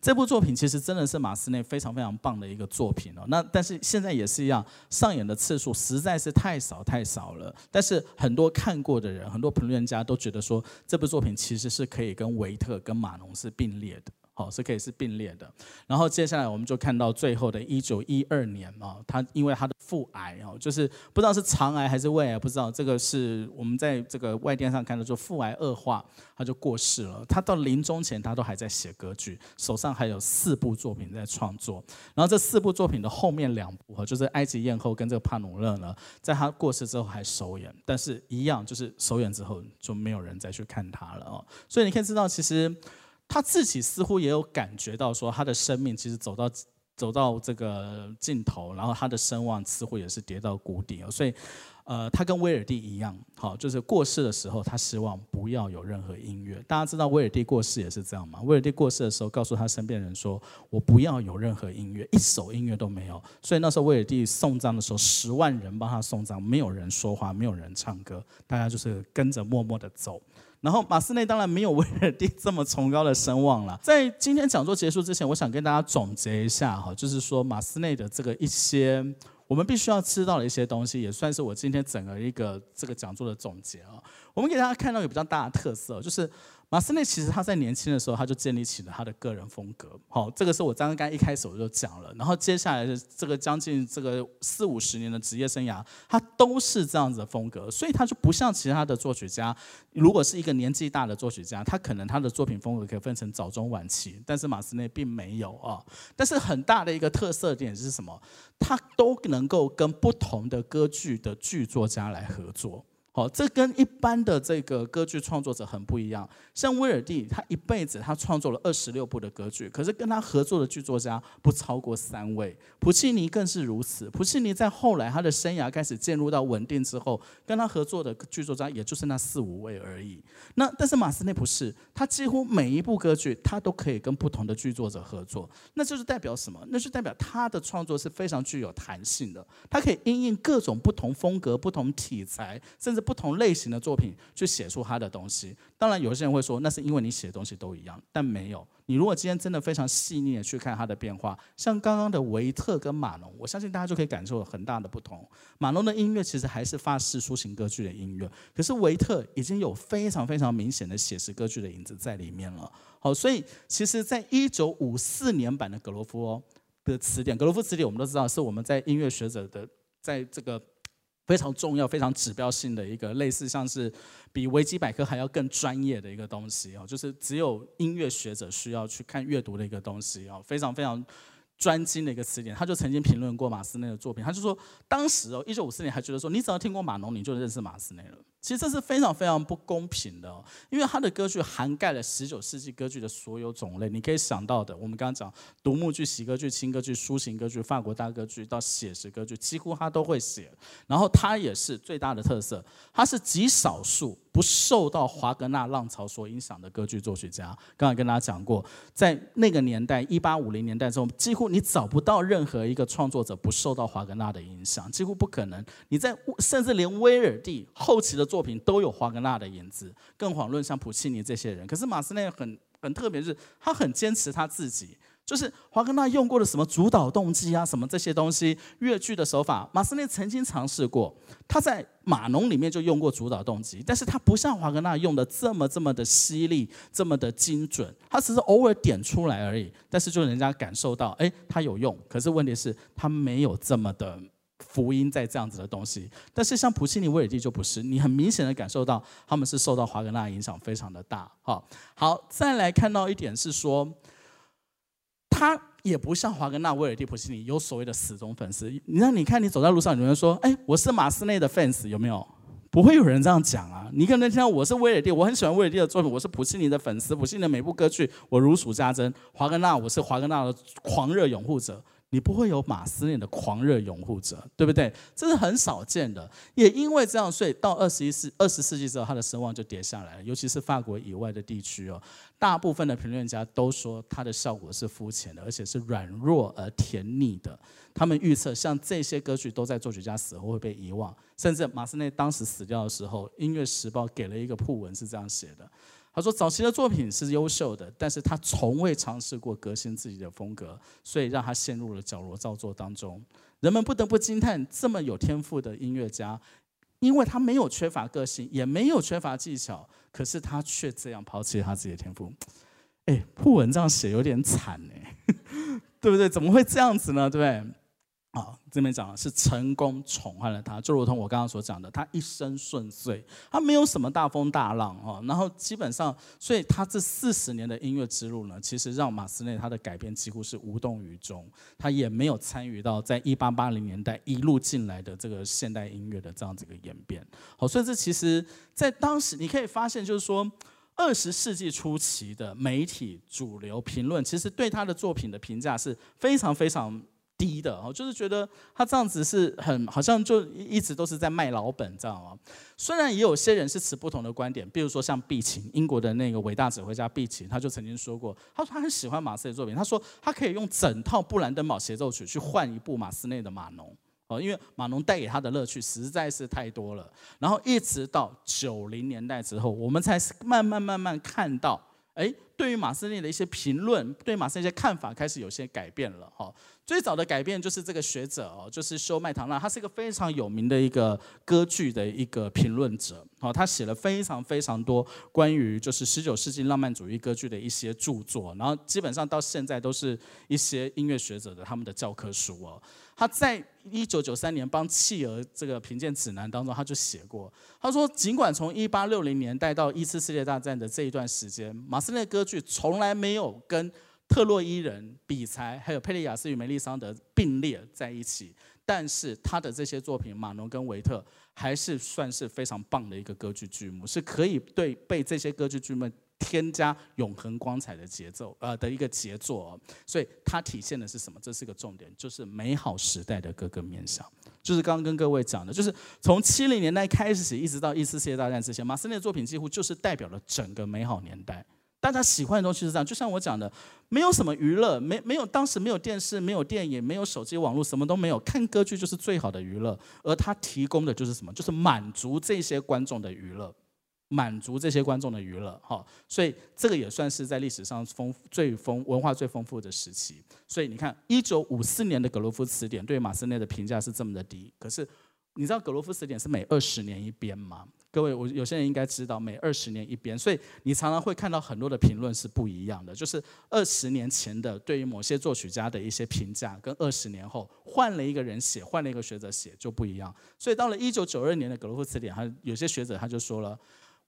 这部作品其实真的是马斯内非常非常棒的一个作品哦。那但是现在也是一样，上演的次数实在是太少太少了。但是很多看过的人，很多评论家都觉得说，这部作品其实是可以跟维特跟马农是并列的。哦，是可以是并列的。然后接下来我们就看到最后的一九一二年啊，他因为他的腹癌哦，就是不知道是肠癌还是胃癌，不知道这个是我们在这个外电上看到，就腹癌恶化，他就过世了。他到临终前，他都还在写歌剧，手上还有四部作品在创作。然后这四部作品的后面两部哈，就是《埃及艳后》跟这个《帕努勒》呢，在他过世之后还首演，但是一样就是首演之后就没有人再去看他了哦。所以你可以知道，其实。他自己似乎也有感觉到，说他的生命其实走到走到这个尽头，然后他的声望似乎也是跌到谷底。所以，呃，他跟威尔第一样，好，就是过世的时候，他希望不要有任何音乐。大家知道威尔第过世也是这样吗？威尔第过世的时候，告诉他身边人说：“我不要有任何音乐，一首音乐都没有。”所以那时候威尔第送葬的时候，十万人帮他送葬，没有人说话，没有人唱歌，大家就是跟着默默的走。然后马斯内当然没有威尔第这么崇高的声望了。在今天讲座结束之前，我想跟大家总结一下哈，就是说马斯内的这个一些我们必须要知道的一些东西，也算是我今天整个一个这个讲座的总结啊。我们给大家看到有比较大的特色，就是。马斯内其实他在年轻的时候他就建立起了他的个人风格，好，这个是我刚刚一开始我就讲了，然后接下来的这个将近这个四五十年的职业生涯，他都是这样子的风格，所以他就不像其他的作曲家，如果是一个年纪大的作曲家，他可能他的作品风格可以分成早中晚期，但是马斯内并没有啊，但是很大的一个特色点是什么？他都能够跟不同的歌剧的剧作家来合作。好，这跟一般的这个歌剧创作者很不一样。像威尔第，他一辈子他创作了二十六部的歌剧，可是跟他合作的剧作家不超过三位。普契尼更是如此。普契尼在后来他的生涯开始进入到稳定之后，跟他合作的剧作家也就是那四五位而已。那但是马斯内不是，他几乎每一部歌剧他都可以跟不同的剧作者合作。那就是代表什么？那就代表他的创作是非常具有弹性的，他可以因应各种不同风格、不同题材，甚至。不同类型的作品去写出他的东西，当然有些人会说那是因为你写的东西都一样，但没有。你如果今天真的非常细腻的去看他的变化，像刚刚的维特跟马龙，我相信大家就可以感受很大的不同。马龙的音乐其实还是法式抒情歌剧的音乐，可是维特已经有非常非常明显的写实歌剧的影子在里面了。好，所以其实在一九五四年版的格罗夫的词典，格罗夫词典我们都知道是我们在音乐学者的在这个。非常重要、非常指标性的一个类似像是比维基百科还要更专业的一个东西哦，就是只有音乐学者需要去看阅读的一个东西哦，非常非常。专精的一个词典，他就曾经评论过马斯内的作品，他就说，当时哦，一九五四年还觉得说，你只要听过马农，你就认识马斯内了。其实这是非常非常不公平的哦，因为他的歌剧涵盖了十九世纪歌剧的所有种类，你可以想到的，我们刚刚讲独幕剧、喜歌剧、轻歌剧、抒情歌剧、法国大歌剧到写实歌剧，几乎他都会写。然后他也是最大的特色，他是极少数不受到华格纳浪潮所影响的歌剧作曲家。刚才跟大家讲过，在那个年代，一八五零年代中，几乎你找不到任何一个创作者不受到华格纳的影响，几乎不可能。你在甚至连威尔第后期的作品都有华格纳的影子，更遑论像普契尼这些人。可是马斯内很很特别，是他很坚持他自己，就是华格纳用过的什么主导动机啊，什么这些东西，乐剧的手法，马斯内曾经尝试过。他在马农里面就用过主导动机，但是他不像华格纳用的这么这么的犀利，这么的精准，他只是偶尔点出来而已。但是就人家感受到，哎，他有用。可是问题是，他没有这么的。福音在这样子的东西，但是像普契尼、威尔第就不是，你很明显的感受到他们是受到华格纳影响非常的大。好，好，再来看到一点是说，他也不像华格纳、威尔第、普契尼有所谓的死忠粉丝。你让你看，你走在路上，有人说：“哎，我是马斯内的 fans，有没有？”不会有人这样讲啊。你可能听到我是威尔第，我很喜欢威尔第的作品，我是普契尼的粉丝，普契尼的每部歌剧我如数家珍。华格纳，我是华格纳的狂热拥护者。你不会有马斯内的狂热拥护者，对不对？这是很少见的。也因为这样，所以到二十一世、二十世纪之后，他的声望就跌下来了。尤其是法国以外的地区哦，大部分的评论家都说他的效果是肤浅的，而且是软弱而甜腻的。他们预测，像这些歌剧都在作曲家死后会被遗忘，甚至马斯内当时死掉的时候，《音乐时报》给了一个訃文是这样写的。他说：“早期的作品是优秀的，但是他从未尝试过革新自己的风格，所以让他陷入了矫揉造作当中。人们不得不惊叹，这么有天赋的音乐家，因为他没有缺乏个性，也没有缺乏技巧，可是他却这样抛弃他自己的天赋。哎，布文这样写有点惨哎，对不对？怎么会这样子呢？对不对？”啊，这边讲的是成功宠坏了他，就如同我刚刚所讲的，他一生顺遂，他没有什么大风大浪哦。然后基本上，所以他这四十年的音乐之路呢，其实让马斯内他的改变几乎是无动于衷，他也没有参与到在一八八零年代一路进来的这个现代音乐的这样子一个演变。好，所以这其实，在当时你可以发现，就是说二十世纪初期的媒体主流评论，其实对他的作品的评价是非常非常。低的哦，就是觉得他这样子是很好像就一直都是在卖老本，知道吗？虽然也有些人是持不同的观点，比如说像毕琴，英国的那个伟大指挥家毕琴，他就曾经说过，他说他很喜欢马斯的作品，他说他可以用整套布兰登堡协奏曲去换一部马斯内的马农哦，因为马农带给他的乐趣实在是太多了。然后一直到九零年代之后，我们才慢慢慢慢看到，哎，对于马斯内的一些评论，对马斯内一些看法开始有些改变了哈。最早的改变就是这个学者哦，就是修麦唐纳，他是一个非常有名的一个歌剧的一个评论者，哦，他写了非常非常多关于就是十九世纪浪漫主义歌剧的一些著作，然后基本上到现在都是一些音乐学者的他们的教科书哦。他在一九九三年帮企鹅这个评鉴指南当中，他就写过，他说尽管从一八六零年代到一次世界大战的这一段时间，马斯内歌剧从来没有跟特洛伊人、比才，还有佩利亚斯与梅丽桑德并列在一起，但是他的这些作品《马农》跟《维特》还是算是非常棒的一个歌剧剧目，是可以对被这些歌剧剧目添加永恒光彩的节奏，呃的一个杰作。所以它体现的是什么？这是个重点，就是美好时代的各个面向。就是刚刚跟各位讲的，就是从七零年代开始起，一直到一次世界大战之前，马斯内的作品几乎就是代表了整个美好年代。大家喜欢的东西是这样，就像我讲的，没有什么娱乐，没没有当时没有电视，没有电影，没有手机网络，什么都没有，看歌剧就是最好的娱乐。而他提供的就是什么？就是满足这些观众的娱乐，满足这些观众的娱乐。哈，所以这个也算是在历史上丰最丰文化最丰富的时期。所以你看，一九五四年的格罗夫词典对马斯内的评价是这么的低，可是。你知道格罗夫词典是每二十年一编吗？各位，我有些人应该知道，每二十年一编，所以你常常会看到很多的评论是不一样的，就是二十年前的对于某些作曲家的一些评价，跟二十年后换了一个人写，换了一个学者写就不一样。所以到了一九九二年的格罗夫词典，他有些学者他就说了，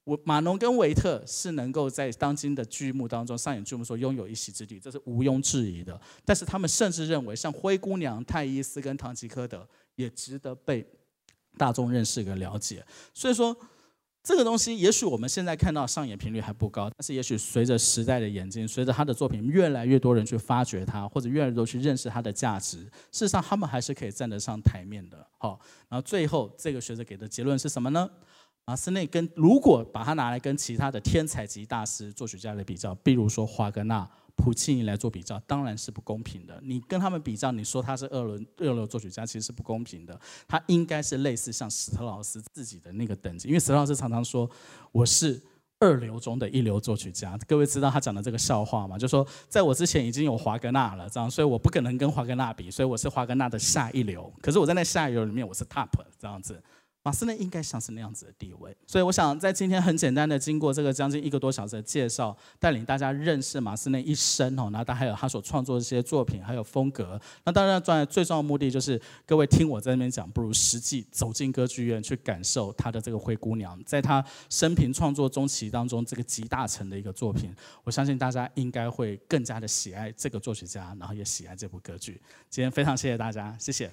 我马农跟维特是能够在当今的剧目当中上演剧目，说拥有一席之地，这是毋庸置疑的。但是他们甚至认为，像灰姑娘、泰伊斯跟唐吉诃德也值得被大众认识跟了解。所以说。这个东西，也许我们现在看到上演频率还不高，但是也许随着时代的演进，随着他的作品越来越多人去发掘他，或者越来越多去认识他的价值，事实上他们还是可以站得上台面的。好，然后最后这个学者给的结论是什么呢？马斯内跟如果把它拿来跟其他的天才级大师作曲家来比较，比如说华格纳。普契尼来做比较，当然是不公平的。你跟他们比较，你说他是二轮二流作曲家，其实是不公平的。他应该是类似像史特劳斯自己的那个等级，因为史特劳斯常常说我是二流中的一流作曲家。各位知道他讲的这个笑话吗？就说在我之前已经有华格纳了，这样，所以我不可能跟华格纳比，所以我是华格纳的下一流。可是我在那下一流里面，我是 top 这样子。马斯内应该像是那样子的地位，所以我想在今天很简单的经过这个将近一个多小时的介绍，带领大家认识马斯内一生哦，然后他还有他所创作的这些作品，还有风格。那当然，最最重要的目的就是各位听我在那边讲，不如实际走进歌剧院去感受他的这个灰姑娘，在他生平创作中期当中这个集大成的一个作品。我相信大家应该会更加的喜爱这个作曲家，然后也喜爱这部歌剧。今天非常谢谢大家，谢谢。